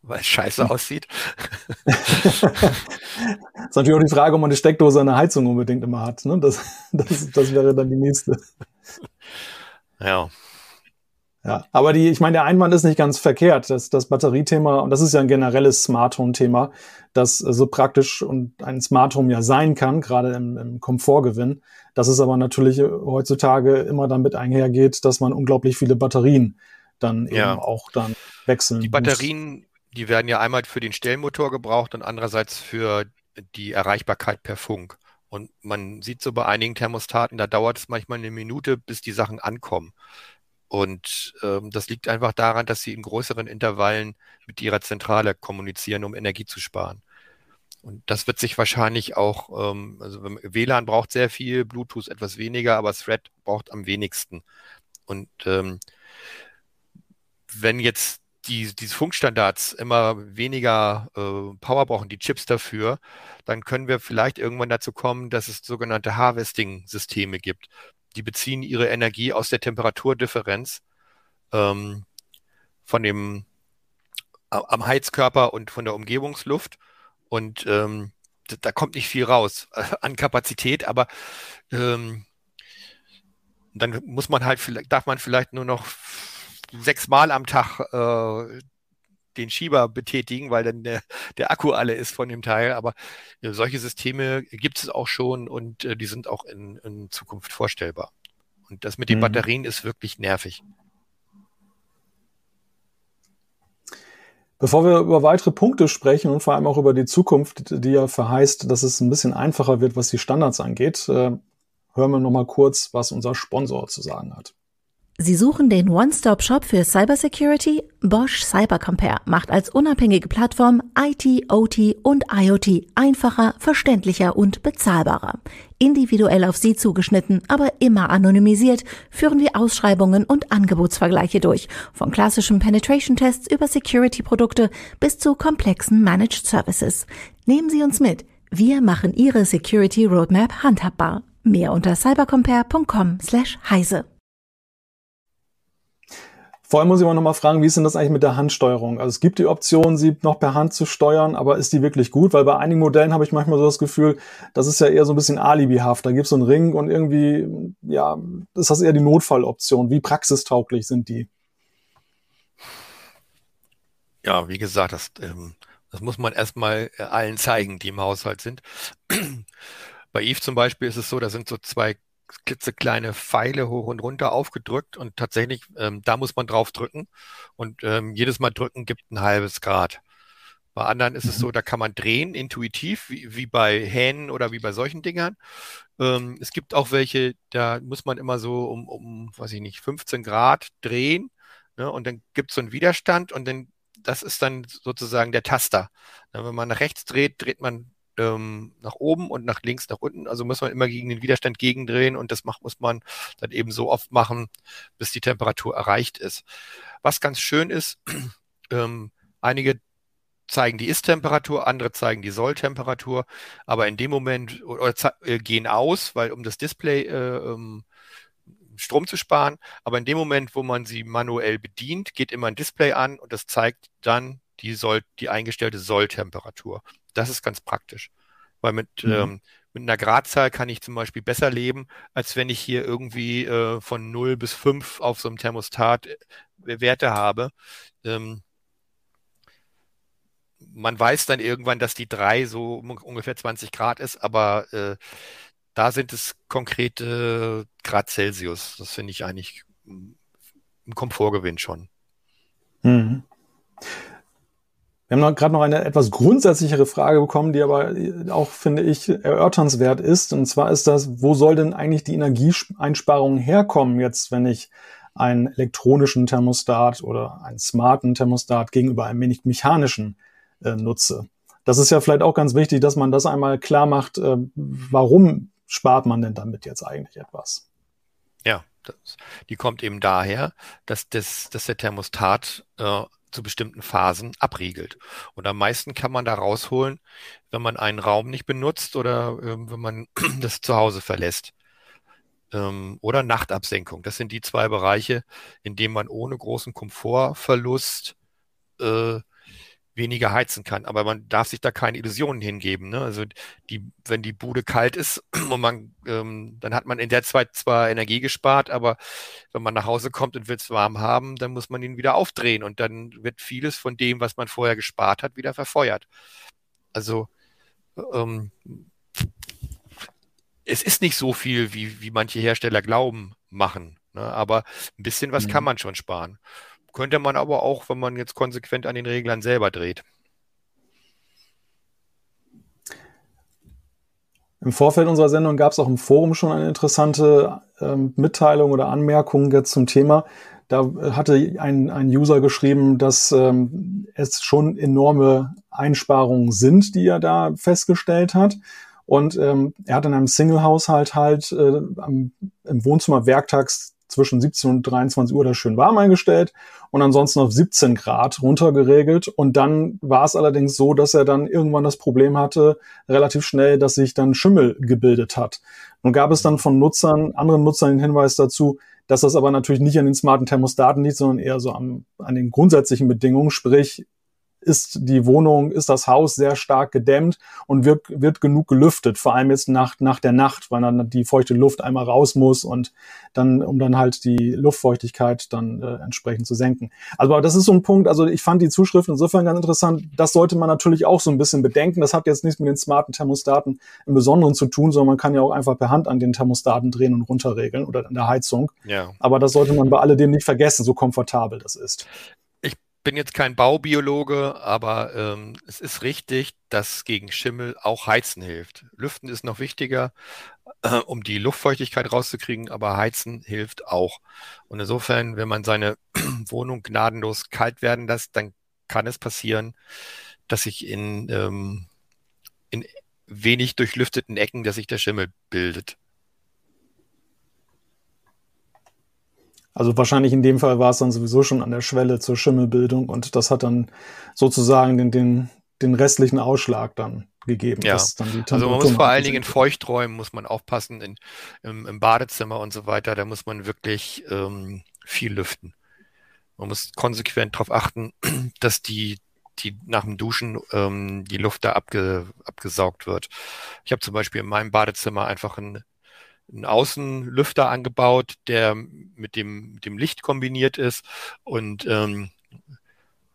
Weil es scheiße aussieht.
das ist natürlich auch die Frage, ob man eine Steckdose an der Heizung unbedingt immer hat. Ne? Das, das, das wäre dann die nächste.
Ja.
Ja, aber die, ich meine, der Einwand ist nicht ganz verkehrt. Das, das Batteriethema, und das ist ja ein generelles Smart Home-Thema, das so praktisch und ein Smart Home ja sein kann, gerade im, im Komfortgewinn, dass es aber natürlich heutzutage immer damit einhergeht, dass man unglaublich viele Batterien dann ja. eben auch dann wechseln
Die Batterien, muss. die werden ja einmal für den Stellmotor gebraucht und andererseits für die Erreichbarkeit per Funk. Und man sieht so bei einigen Thermostaten, da dauert es manchmal eine Minute, bis die Sachen ankommen. Und ähm, das liegt einfach daran, dass sie in größeren Intervallen mit ihrer Zentrale kommunizieren, um Energie zu sparen. Und das wird sich wahrscheinlich auch, ähm, also WLAN braucht sehr viel, Bluetooth etwas weniger, aber Thread braucht am wenigsten. Und ähm, wenn jetzt die, diese Funkstandards immer weniger äh, Power brauchen, die Chips dafür, dann können wir vielleicht irgendwann dazu kommen, dass es sogenannte Harvesting-Systeme gibt die beziehen ihre Energie aus der Temperaturdifferenz ähm, von dem am Heizkörper und von der Umgebungsluft. Und ähm, da kommt nicht viel raus an Kapazität, aber ähm, dann muss man halt, darf man vielleicht nur noch sechsmal am Tag äh, den Schieber betätigen, weil dann der, der Akku alle ist von dem Teil. Aber äh, solche Systeme gibt es auch schon und äh, die sind auch in, in Zukunft vorstellbar. Und das mit den mhm. Batterien ist wirklich nervig.
Bevor wir über weitere Punkte sprechen und vor allem auch über die Zukunft, die ja verheißt, dass es ein bisschen einfacher wird, was die Standards angeht, äh, hören wir noch mal kurz, was unser Sponsor zu sagen hat.
Sie suchen den One-Stop-Shop für Cybersecurity? Bosch Cybercompare macht als unabhängige Plattform IT, OT und IoT einfacher, verständlicher und bezahlbarer. Individuell auf Sie zugeschnitten, aber immer anonymisiert, führen wir Ausschreibungen und Angebotsvergleiche durch. Von klassischen Penetration-Tests über Security-Produkte bis zu komplexen Managed Services. Nehmen Sie uns mit. Wir machen Ihre Security Roadmap handhabbar. Mehr unter cybercompare.com slash heise.
Vor allem muss ich aber nochmal fragen, wie ist denn das eigentlich mit der Handsteuerung? Also es gibt die Option, sie noch per Hand zu steuern, aber ist die wirklich gut? Weil bei einigen Modellen habe ich manchmal so das Gefühl, das ist ja eher so ein bisschen alibihaft. Da gibt es so einen Ring und irgendwie, ja, ist das eher die Notfalloption. Wie praxistauglich sind die?
Ja, wie gesagt, das, ähm, das muss man erstmal äh, allen zeigen, die im Haushalt sind. Bei Eve zum Beispiel ist es so, da sind so zwei klitzekleine Pfeile hoch und runter aufgedrückt und tatsächlich, ähm, da muss man drauf drücken und ähm, jedes Mal drücken gibt ein halbes Grad. Bei anderen ist es so, mhm. da kann man drehen, intuitiv, wie, wie bei Hähnen oder wie bei solchen Dingern. Ähm, es gibt auch welche, da muss man immer so um, um weiß ich nicht, 15 Grad drehen ne, und dann gibt es so einen Widerstand und dann, das ist dann sozusagen der Taster. wenn man nach rechts dreht, dreht man ähm, nach oben und nach links, nach unten. Also muss man immer gegen den Widerstand gegendrehen und das macht, muss man dann eben so oft machen, bis die Temperatur erreicht ist. Was ganz schön ist, ähm, einige zeigen die Ist-Temperatur, andere zeigen die Soll-Temperatur, aber in dem Moment oder, äh, gehen aus, weil um das Display äh, ähm, Strom zu sparen, aber in dem Moment, wo man sie manuell bedient, geht immer ein Display an und das zeigt dann die, Soll, die eingestellte Solltemperatur. Das ist ganz praktisch. Weil mit, mhm. ähm, mit einer Gradzahl kann ich zum Beispiel besser leben, als wenn ich hier irgendwie äh, von 0 bis 5 auf so einem Thermostat äh, Werte habe. Ähm, man weiß dann irgendwann, dass die 3 so ungefähr 20 Grad ist, aber äh, da sind es konkrete Grad Celsius. Das finde ich eigentlich ein Komfortgewinn schon.
Mhm. Wir haben gerade noch eine etwas grundsätzlichere Frage bekommen, die aber auch, finde ich, erörternswert ist. Und zwar ist das, wo soll denn eigentlich die Energieeinsparung herkommen jetzt, wenn ich einen elektronischen Thermostat oder einen smarten Thermostat gegenüber einem wenig mechanischen äh, nutze? Das ist ja vielleicht auch ganz wichtig, dass man das einmal klar macht, äh, warum spart man denn damit jetzt eigentlich etwas?
Ja, das, die kommt eben daher, dass, das, dass der Thermostat äh, zu bestimmten Phasen abriegelt. Und am meisten kann man da rausholen, wenn man einen Raum nicht benutzt oder äh, wenn man das Zuhause verlässt. Ähm, oder Nachtabsenkung. Das sind die zwei Bereiche, in denen man ohne großen Komfortverlust äh, weniger heizen kann. Aber man darf sich da keine Illusionen hingeben. Ne? Also die, wenn die Bude kalt ist und man, ähm, dann hat man in der Zeit zwar Energie gespart, aber wenn man nach Hause kommt und will es warm haben, dann muss man ihn wieder aufdrehen und dann wird vieles von dem, was man vorher gespart hat, wieder verfeuert. Also ähm, es ist nicht so viel, wie, wie manche Hersteller glauben, machen. Ne? Aber ein bisschen was mhm. kann man schon sparen. Könnte man aber auch, wenn man jetzt konsequent an den Reglern selber dreht.
Im Vorfeld unserer Sendung gab es auch im Forum schon eine interessante ähm, Mitteilung oder Anmerkung jetzt zum Thema. Da hatte ein, ein User geschrieben, dass ähm, es schon enorme Einsparungen sind, die er da festgestellt hat. Und ähm, er hat in einem Single-Haushalt halt äh, am, im Wohnzimmer werktags zwischen 17 und 23 Uhr das schön warm eingestellt und ansonsten auf 17 Grad runtergeregelt. Und dann war es allerdings so, dass er dann irgendwann das Problem hatte, relativ schnell, dass sich dann Schimmel gebildet hat. Nun gab es dann von Nutzern, anderen Nutzern den Hinweis dazu, dass das aber natürlich nicht an den smarten Thermostaten liegt, sondern eher so am, an den grundsätzlichen Bedingungen, sprich ist die Wohnung, ist das Haus sehr stark gedämmt und wird, wird genug gelüftet, vor allem jetzt nach, nach der Nacht, weil dann die feuchte Luft einmal raus muss und dann, um dann halt die Luftfeuchtigkeit dann äh, entsprechend zu senken. Also das ist so ein Punkt, also ich fand die Zuschrift insofern ganz interessant. Das sollte man natürlich auch so ein bisschen bedenken. Das hat jetzt nichts mit den smarten Thermostaten im Besonderen zu tun, sondern man kann ja auch einfach per Hand an den Thermostaten drehen und runterregeln oder an der Heizung. Ja. Aber das sollte man bei alledem nicht vergessen, so komfortabel das ist
bin jetzt kein Baubiologe, aber ähm, es ist richtig, dass gegen Schimmel auch Heizen hilft. Lüften ist noch wichtiger, äh, um die Luftfeuchtigkeit rauszukriegen, aber Heizen hilft auch. Und insofern, wenn man seine Wohnung gnadenlos kalt werden lässt, dann kann es passieren, dass sich in, ähm, in wenig durchlüfteten Ecken, dass sich der Schimmel bildet.
Also wahrscheinlich in dem Fall war es dann sowieso schon an der Schwelle zur Schimmelbildung und das hat dann sozusagen den, den, den restlichen Ausschlag dann gegeben.
Ja. also man muss vor allen Dingen in Feuchträumen muss man aufpassen, in, im, im, Badezimmer und so weiter, da muss man wirklich ähm, viel lüften. Man muss konsequent darauf achten, dass die, die nach dem Duschen ähm, die Luft da abge, abgesaugt wird. Ich habe zum Beispiel in meinem Badezimmer einfach ein einen Außenlüfter angebaut, der mit dem, mit dem Licht kombiniert ist und ähm,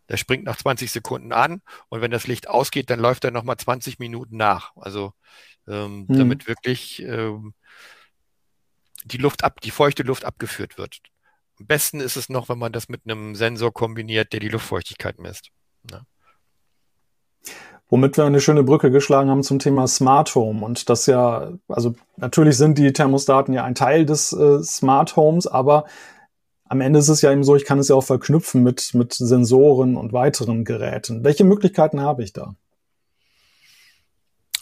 der springt nach 20 Sekunden an und wenn das Licht ausgeht, dann läuft er nochmal 20 Minuten nach. Also ähm, hm. damit wirklich ähm, die Luft ab, die feuchte Luft abgeführt wird. Am besten ist es noch, wenn man das mit einem Sensor kombiniert, der die Luftfeuchtigkeit misst. Ja.
Womit wir eine schöne Brücke geschlagen haben zum Thema Smart Home. Und das ja, also natürlich sind die Thermostaten ja ein Teil des äh, Smart Homes, aber am Ende ist es ja eben so, ich kann es ja auch verknüpfen mit, mit Sensoren und weiteren Geräten. Welche Möglichkeiten habe ich da?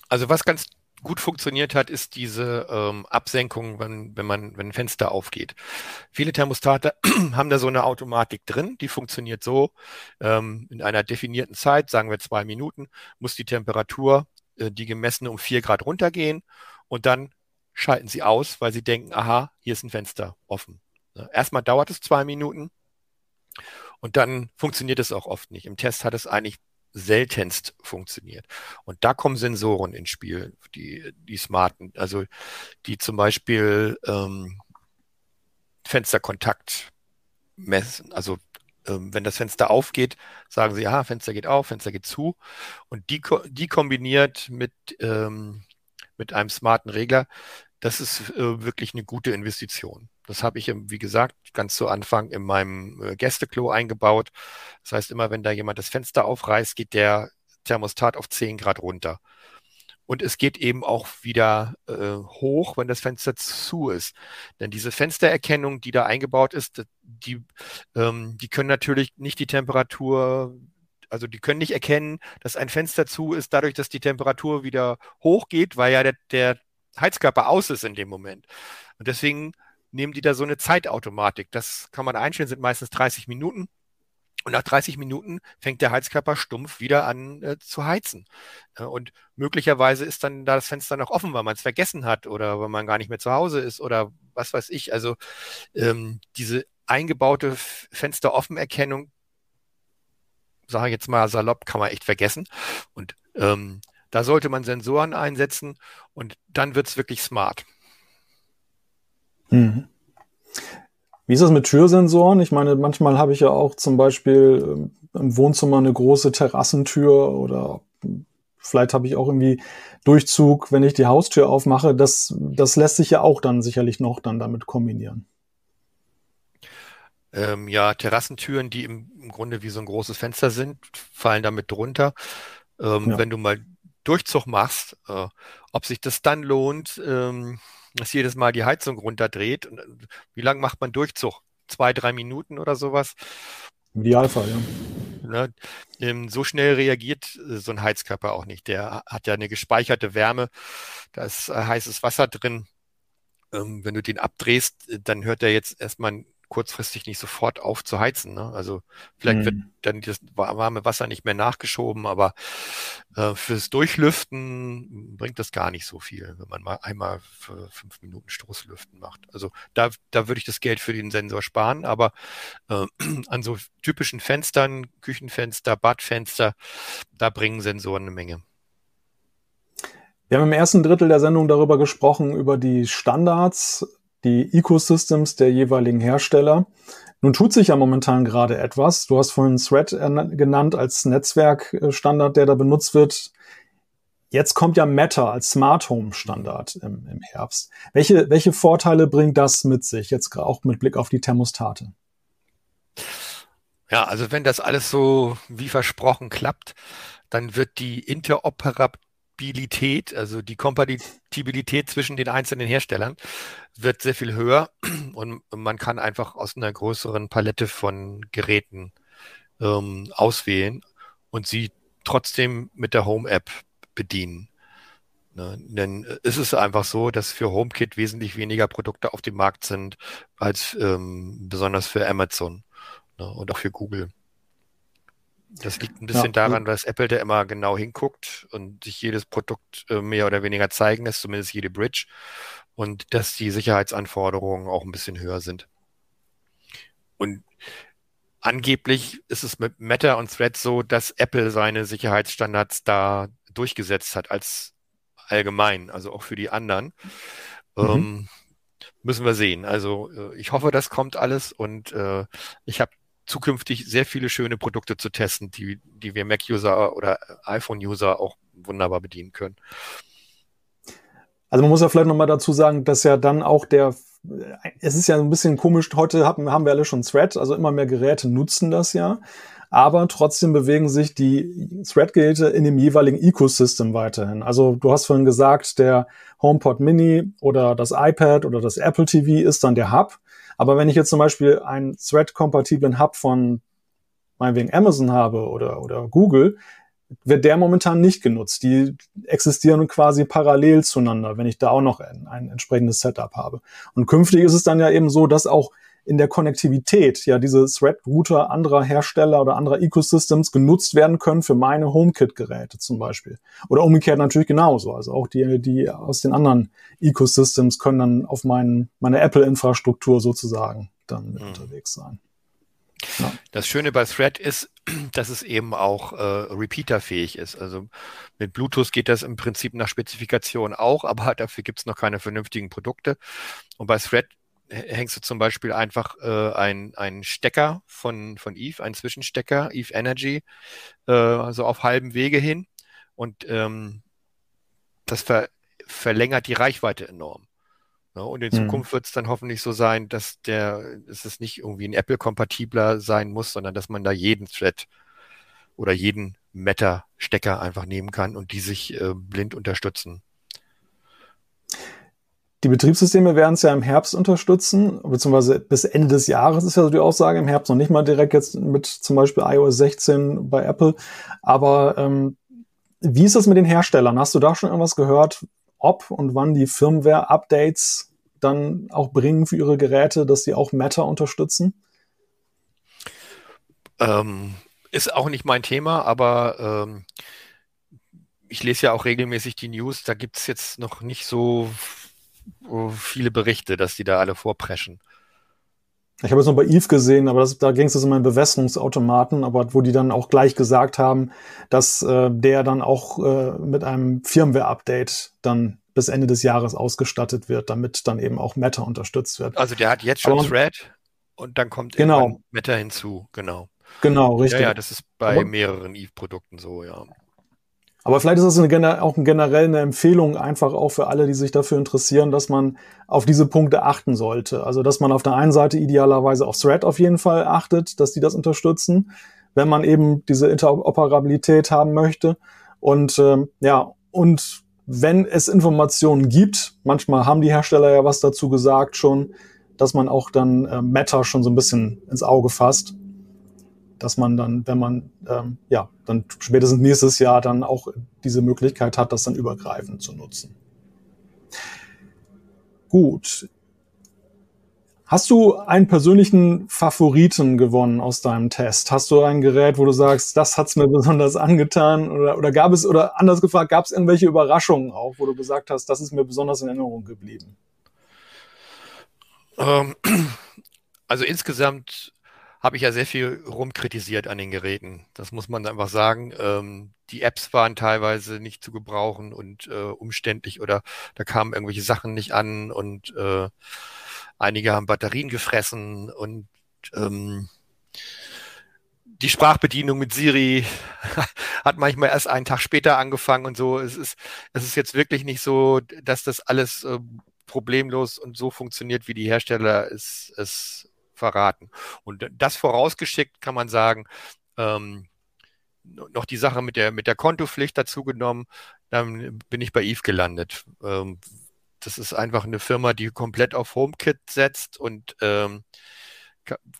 Also was ganz gut funktioniert hat, ist diese ähm, Absenkung, wenn, wenn man, wenn ein Fenster aufgeht. Viele Thermostate haben da so eine Automatik drin, die funktioniert so, ähm, in einer definierten Zeit, sagen wir zwei Minuten, muss die Temperatur, äh, die gemessene um vier Grad runtergehen und dann schalten sie aus, weil sie denken, aha, hier ist ein Fenster offen. Erstmal dauert es zwei Minuten und dann funktioniert es auch oft nicht. Im Test hat es eigentlich seltenst funktioniert. Und da kommen Sensoren ins Spiel, die, die smarten, also die zum Beispiel ähm, Fensterkontakt messen. Also ähm, wenn das Fenster aufgeht, sagen sie, ja, Fenster geht auf, Fenster geht zu. Und die, die kombiniert mit, ähm, mit einem smarten Regler, das ist äh, wirklich eine gute Investition. Das habe ich, wie gesagt, ganz zu Anfang in meinem äh, Gästeklo eingebaut. Das heißt, immer wenn da jemand das Fenster aufreißt, geht der Thermostat auf 10 Grad runter. Und es geht eben auch wieder äh, hoch, wenn das Fenster zu ist. Denn diese Fenstererkennung, die da eingebaut ist, die, ähm, die können natürlich nicht die Temperatur, also die können nicht erkennen, dass ein Fenster zu ist, dadurch, dass die Temperatur wieder hochgeht, weil ja der, der Heizkörper aus ist in dem Moment. Und deswegen nehmen die da so eine Zeitautomatik. Das kann man einstellen, sind meistens 30 Minuten. Und nach 30 Minuten fängt der Heizkörper stumpf wieder an äh, zu heizen. Äh, und möglicherweise ist dann da das Fenster noch offen, weil man es vergessen hat oder weil man gar nicht mehr zu Hause ist oder was weiß ich. Also ähm, diese eingebaute Fensteroffenerkennung, sage ich jetzt mal salopp, kann man echt vergessen. Und ähm, da sollte man Sensoren einsetzen und dann wird es wirklich smart.
Mhm. Wie ist das mit Türsensoren? Ich meine, manchmal habe ich ja auch zum Beispiel ähm, im Wohnzimmer eine große Terrassentür oder vielleicht habe ich auch irgendwie Durchzug, wenn ich die Haustür aufmache. Das, das lässt sich ja auch dann sicherlich noch dann damit kombinieren.
Ähm, ja, Terrassentüren, die im, im, Grunde wie so ein großes Fenster sind, fallen damit drunter. Ähm, ja. Wenn du mal Durchzug machst, äh, ob sich das dann lohnt, ähm, dass jedes Mal die Heizung runterdreht. Und äh, wie lange macht man Durchzug? Zwei, drei Minuten oder sowas?
Im Idealfall, ja.
Ne, ähm, so schnell reagiert äh, so ein Heizkörper auch nicht. Der hat ja eine gespeicherte Wärme, da ist äh, heißes Wasser drin. Ähm, wenn du den abdrehst, dann hört er jetzt erstmal kurzfristig nicht sofort aufzuheizen. Ne? Also vielleicht mhm. wird dann das warme Wasser nicht mehr nachgeschoben, aber äh, fürs Durchlüften bringt das gar nicht so viel, wenn man mal einmal für fünf Minuten Stoßlüften macht. Also da, da würde ich das Geld für den Sensor sparen, aber äh, an so typischen Fenstern, Küchenfenster, Badfenster, da bringen Sensoren eine Menge.
Wir haben im ersten Drittel der Sendung darüber gesprochen, über die Standards, die Ecosystems der jeweiligen Hersteller. Nun tut sich ja momentan gerade etwas. Du hast vorhin Thread genannt als Netzwerkstandard, der da benutzt wird. Jetzt kommt ja Meta als Smart Home Standard im, im Herbst. Welche, welche Vorteile bringt das mit sich, jetzt auch mit Blick auf die Thermostate?
Ja, also wenn das alles so wie versprochen klappt, dann wird die Interoperabilität Kompatibilität, also die Kompatibilität zwischen den einzelnen Herstellern wird sehr viel höher und man kann einfach aus einer größeren Palette von Geräten ähm, auswählen und sie trotzdem mit der Home-App bedienen. Ne? Denn es ist einfach so, dass für HomeKit wesentlich weniger Produkte auf dem Markt sind als ähm, besonders für Amazon ne? und auch für Google. Das liegt ein bisschen ja, daran, dass Apple da immer genau hinguckt und sich jedes Produkt äh, mehr oder weniger zeigen lässt, zumindest jede Bridge, und dass die Sicherheitsanforderungen auch ein bisschen höher sind. Und angeblich ist es mit Meta und Thread so, dass Apple seine Sicherheitsstandards da durchgesetzt hat als allgemein, also auch für die anderen. Mhm. Ähm, müssen wir sehen. Also äh, ich hoffe, das kommt alles und äh, ich habe zukünftig sehr viele schöne Produkte zu testen, die, die wir Mac-User oder iPhone-User auch wunderbar bedienen können.
Also man muss ja vielleicht nochmal dazu sagen, dass ja dann auch der, es ist ja ein bisschen komisch, heute haben, haben wir alle schon Thread, also immer mehr Geräte nutzen das ja, aber trotzdem bewegen sich die Thread-Geräte in dem jeweiligen Ecosystem weiterhin. Also du hast vorhin gesagt, der HomePod Mini oder das iPad oder das Apple TV ist dann der Hub. Aber wenn ich jetzt zum Beispiel einen Thread-kompatiblen Hub von meinetwegen Amazon habe oder, oder Google, wird der momentan nicht genutzt. Die existieren quasi parallel zueinander, wenn ich da auch noch ein, ein entsprechendes Setup habe. Und künftig ist es dann ja eben so, dass auch in der Konnektivität ja diese Thread-Router anderer Hersteller oder anderer Ecosystems genutzt werden können für meine HomeKit-Geräte zum Beispiel. Oder umgekehrt natürlich genauso. Also auch die, die aus den anderen Ecosystems können dann auf mein, meine Apple-Infrastruktur sozusagen dann mit mhm. unterwegs sein.
Ja. Das Schöne bei Thread ist, dass es eben auch äh, repeaterfähig ist. Also mit Bluetooth geht das im Prinzip nach Spezifikation auch, aber dafür gibt es noch keine vernünftigen Produkte. Und bei Thread hängst du zum Beispiel einfach äh, ein, einen Stecker von, von Eve, einen Zwischenstecker, Eve Energy, äh, also auf halbem Wege hin. Und ähm, das ver verlängert die Reichweite enorm. Ja, und in mhm. Zukunft wird es dann hoffentlich so sein, dass der, dass es nicht irgendwie ein Apple-kompatibler sein muss, sondern dass man da jeden Thread oder jeden Meta-Stecker einfach nehmen kann und die sich äh, blind unterstützen.
Die Betriebssysteme werden es ja im Herbst unterstützen, beziehungsweise bis Ende des Jahres ist ja so die Aussage, im Herbst noch nicht mal direkt jetzt mit zum Beispiel iOS 16 bei Apple. Aber ähm, wie ist das mit den Herstellern? Hast du da schon irgendwas gehört, ob und wann die Firmware-Updates dann auch bringen für ihre Geräte, dass sie auch Meta unterstützen?
Ähm, ist auch nicht mein Thema, aber ähm, ich lese ja auch regelmäßig die News. Da gibt es jetzt noch nicht so viele Berichte, dass die da alle vorpreschen.
Ich habe es noch bei Eve gesehen, aber das, da ging es um einen Bewässerungsautomaten, aber wo die dann auch gleich gesagt haben, dass äh, der dann auch äh, mit einem Firmware-Update dann bis Ende des Jahres ausgestattet wird, damit dann eben auch Meta unterstützt wird.
Also der hat jetzt schon aber, Thread und dann kommt
genau.
Meta hinzu, genau.
Genau, richtig.
Ja, ja, das ist bei aber, mehreren Eve-Produkten so, ja.
Aber vielleicht ist das eine, auch generell eine Empfehlung einfach auch für alle, die sich dafür interessieren, dass man auf diese Punkte achten sollte. Also, dass man auf der einen Seite idealerweise auf Thread auf jeden Fall achtet, dass die das unterstützen, wenn man eben diese Interoperabilität haben möchte. Und ähm, ja, und wenn es Informationen gibt, manchmal haben die Hersteller ja was dazu gesagt schon, dass man auch dann äh, Meta schon so ein bisschen ins Auge fasst dass man dann, wenn man ähm, ja dann spätestens nächstes Jahr dann auch diese Möglichkeit hat, das dann übergreifend zu nutzen. Gut. Hast du einen persönlichen Favoriten gewonnen aus deinem Test? Hast du ein Gerät, wo du sagst, das hat's mir besonders angetan? Oder, oder gab es, oder anders gefragt, gab es irgendwelche Überraschungen auch, wo du gesagt hast, das ist mir besonders in Erinnerung geblieben?
Ähm, also insgesamt habe ich ja sehr viel rumkritisiert an den Geräten. Das muss man einfach sagen. Ähm, die Apps waren teilweise nicht zu gebrauchen und äh, umständlich oder da kamen irgendwelche Sachen nicht an und äh, einige haben Batterien gefressen und ähm, die Sprachbedienung mit Siri hat manchmal erst einen Tag später angefangen und so. Es ist, es ist jetzt wirklich nicht so, dass das alles äh, problemlos und so funktioniert, wie die Hersteller es, es verraten. Und das vorausgeschickt kann man sagen, ähm, noch die Sache mit der, mit der Kontopflicht dazu genommen, dann bin ich bei Eve gelandet. Ähm, das ist einfach eine Firma, die komplett auf HomeKit setzt und ähm,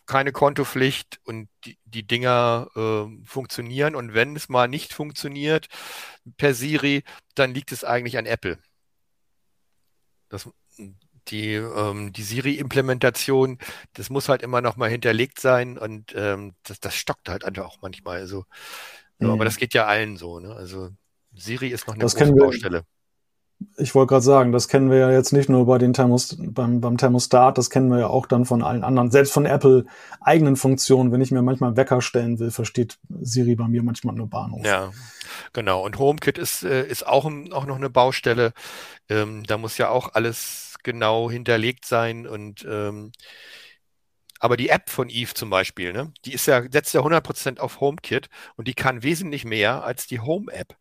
keine Kontopflicht und die, die Dinger äh, funktionieren. Und wenn es mal nicht funktioniert per Siri, dann liegt es eigentlich an Apple. Das, die, ähm, die Siri-Implementation, das muss halt immer noch mal hinterlegt sein und ähm, das, das stockt halt einfach auch manchmal. Also, mhm. Aber das geht ja allen so. Ne? Also Siri ist noch eine
das große Baustelle ich wollte gerade sagen, das kennen wir ja jetzt nicht nur bei den Thermos, beim, beim Thermostat, das kennen wir ja auch dann von allen anderen, selbst von Apple eigenen Funktionen. Wenn ich mir manchmal Wecker stellen will, versteht Siri bei mir manchmal nur Bahnhof.
Ja, genau. Und HomeKit ist, äh, ist auch, auch noch eine Baustelle. Ähm, da muss ja auch alles genau hinterlegt sein und ähm, aber die App von Eve zum Beispiel, ne, die ist ja, setzt ja 100% auf HomeKit und die kann wesentlich mehr als die Home-App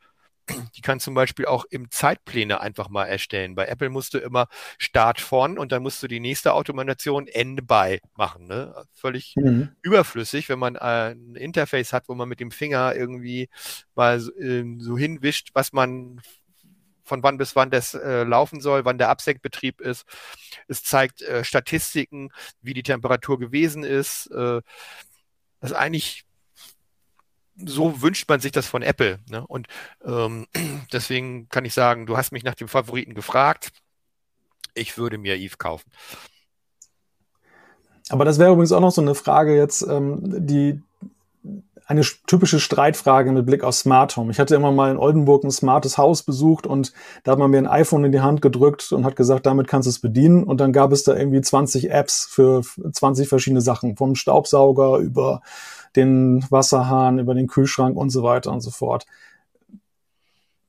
die kann zum Beispiel auch im Zeitpläne einfach mal erstellen. Bei Apple musst du immer Start von und dann musst du die nächste Automation Ende bei machen. Ne? Völlig mhm. überflüssig, wenn man äh, ein Interface hat, wo man mit dem Finger irgendwie mal so, äh, so hinwischt, was man von wann bis wann das äh, laufen soll, wann der Absenkbetrieb ist. Es zeigt äh, Statistiken, wie die Temperatur gewesen ist. Äh, das ist eigentlich so wünscht man sich das von Apple. Ne? Und ähm, deswegen kann ich sagen, du hast mich nach dem Favoriten gefragt. Ich würde mir Eve kaufen.
Aber das wäre übrigens auch noch so eine Frage jetzt, ähm, die eine typische Streitfrage mit Blick auf Smart Home. Ich hatte immer mal in Oldenburg ein smartes Haus besucht und da hat man mir ein iPhone in die Hand gedrückt und hat gesagt, damit kannst du es bedienen. Und dann gab es da irgendwie 20 Apps für 20 verschiedene Sachen, vom Staubsauger über den Wasserhahn, über den Kühlschrank und so weiter und so fort.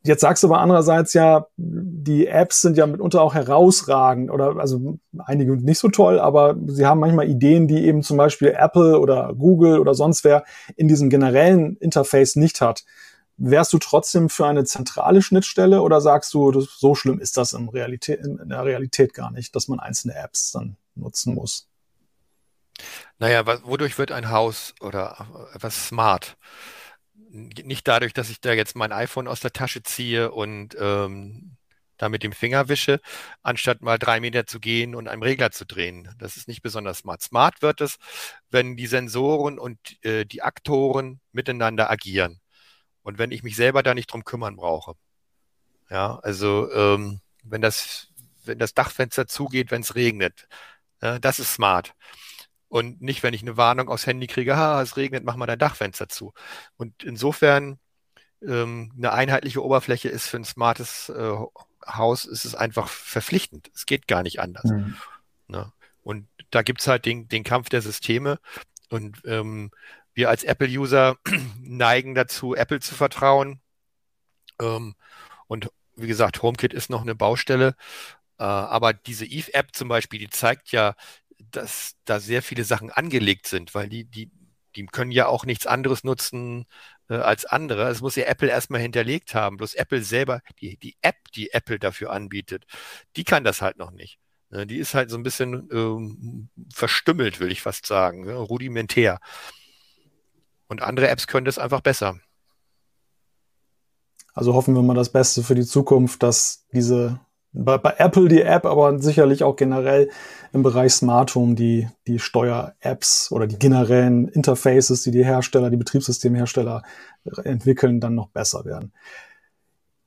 Jetzt sagst du aber andererseits ja, die Apps sind ja mitunter auch herausragend oder also einige nicht so toll, aber sie haben manchmal Ideen, die eben zum Beispiel Apple oder Google oder sonst wer in diesem generellen Interface nicht hat. Wärst du trotzdem für eine zentrale Schnittstelle oder sagst du, das, so schlimm ist das in, Realität, in der Realität gar nicht, dass man einzelne Apps dann nutzen muss?
Naja, wodurch wird ein Haus oder etwas smart? Nicht dadurch, dass ich da jetzt mein iPhone aus der Tasche ziehe und ähm, da mit dem Finger wische, anstatt mal drei Meter zu gehen und einen Regler zu drehen. Das ist nicht besonders smart. Smart wird es, wenn die Sensoren und äh, die Aktoren miteinander agieren. Und wenn ich mich selber da nicht drum kümmern brauche. Ja, also ähm, wenn das, wenn das Dachfenster zugeht, wenn es regnet, ja, das ist smart. Und nicht, wenn ich eine Warnung aufs Handy kriege, ha, es regnet, mach mal dein Dachfenster zu. Und insofern ähm, eine einheitliche Oberfläche ist für ein smartes äh, Haus, ist es einfach verpflichtend. Es geht gar nicht anders. Mhm. Ne? Und da gibt's halt den, den Kampf der Systeme. Und ähm, wir als Apple-User neigen dazu, Apple zu vertrauen. Ähm, und wie gesagt, HomeKit ist noch eine Baustelle. Äh, aber diese Eve-App zum Beispiel, die zeigt ja, dass da sehr viele Sachen angelegt sind, weil die, die, die können ja auch nichts anderes nutzen äh, als andere. Es muss ja Apple erstmal hinterlegt haben. Bloß Apple selber, die, die App, die Apple dafür anbietet, die kann das halt noch nicht. Ne, die ist halt so ein bisschen ähm, verstümmelt, will ich fast sagen, ne? rudimentär. Und andere Apps können das einfach besser.
Also hoffen wir mal das Beste für die Zukunft, dass diese bei, bei Apple die App, aber sicherlich auch generell im Bereich Smart Home die, die Steuer-Apps oder die generellen Interfaces, die die Hersteller, die Betriebssystemhersteller entwickeln, dann noch besser werden.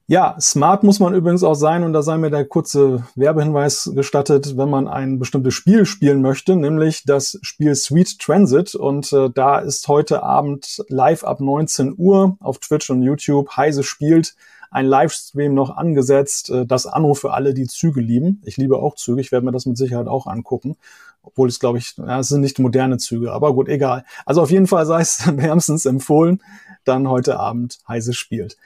Ja, smart muss man übrigens auch sein und da sei mir der kurze Werbehinweis gestattet, wenn man ein bestimmtes Spiel spielen möchte, nämlich das Spiel Sweet Transit und äh, da ist heute Abend live ab 19 Uhr auf Twitch und YouTube Heise spielt ein Livestream noch angesetzt, äh, das Anno für alle, die Züge lieben. Ich liebe auch Züge, ich werde mir das mit Sicherheit auch angucken. Obwohl es, glaube ich, ja, es sind nicht moderne Züge, aber gut, egal. Also auf jeden Fall sei es wärmstens empfohlen, dann heute Abend Heise spielt.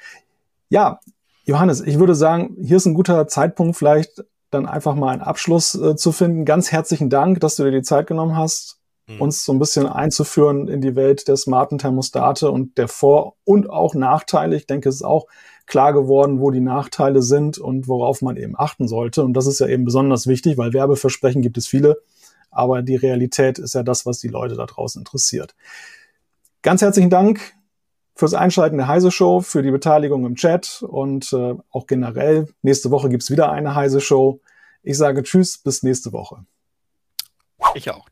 Ja, Johannes, ich würde sagen, hier ist ein guter Zeitpunkt, vielleicht dann einfach mal einen Abschluss äh, zu finden. Ganz herzlichen Dank, dass du dir die Zeit genommen hast, mhm. uns so ein bisschen einzuführen in die Welt der smarten Thermostate und der Vor- und auch Nachteile. Ich denke, es ist auch klar geworden, wo die Nachteile sind und worauf man eben achten sollte. Und das ist ja eben besonders wichtig, weil Werbeversprechen gibt es viele, aber die Realität ist ja das, was die Leute da draußen interessiert. Ganz herzlichen Dank fürs Einschalten der Heise Show, für die Beteiligung im Chat und äh, auch generell. Nächste Woche gibt's wieder eine Heise Show. Ich sage Tschüss, bis nächste Woche.
Ich auch.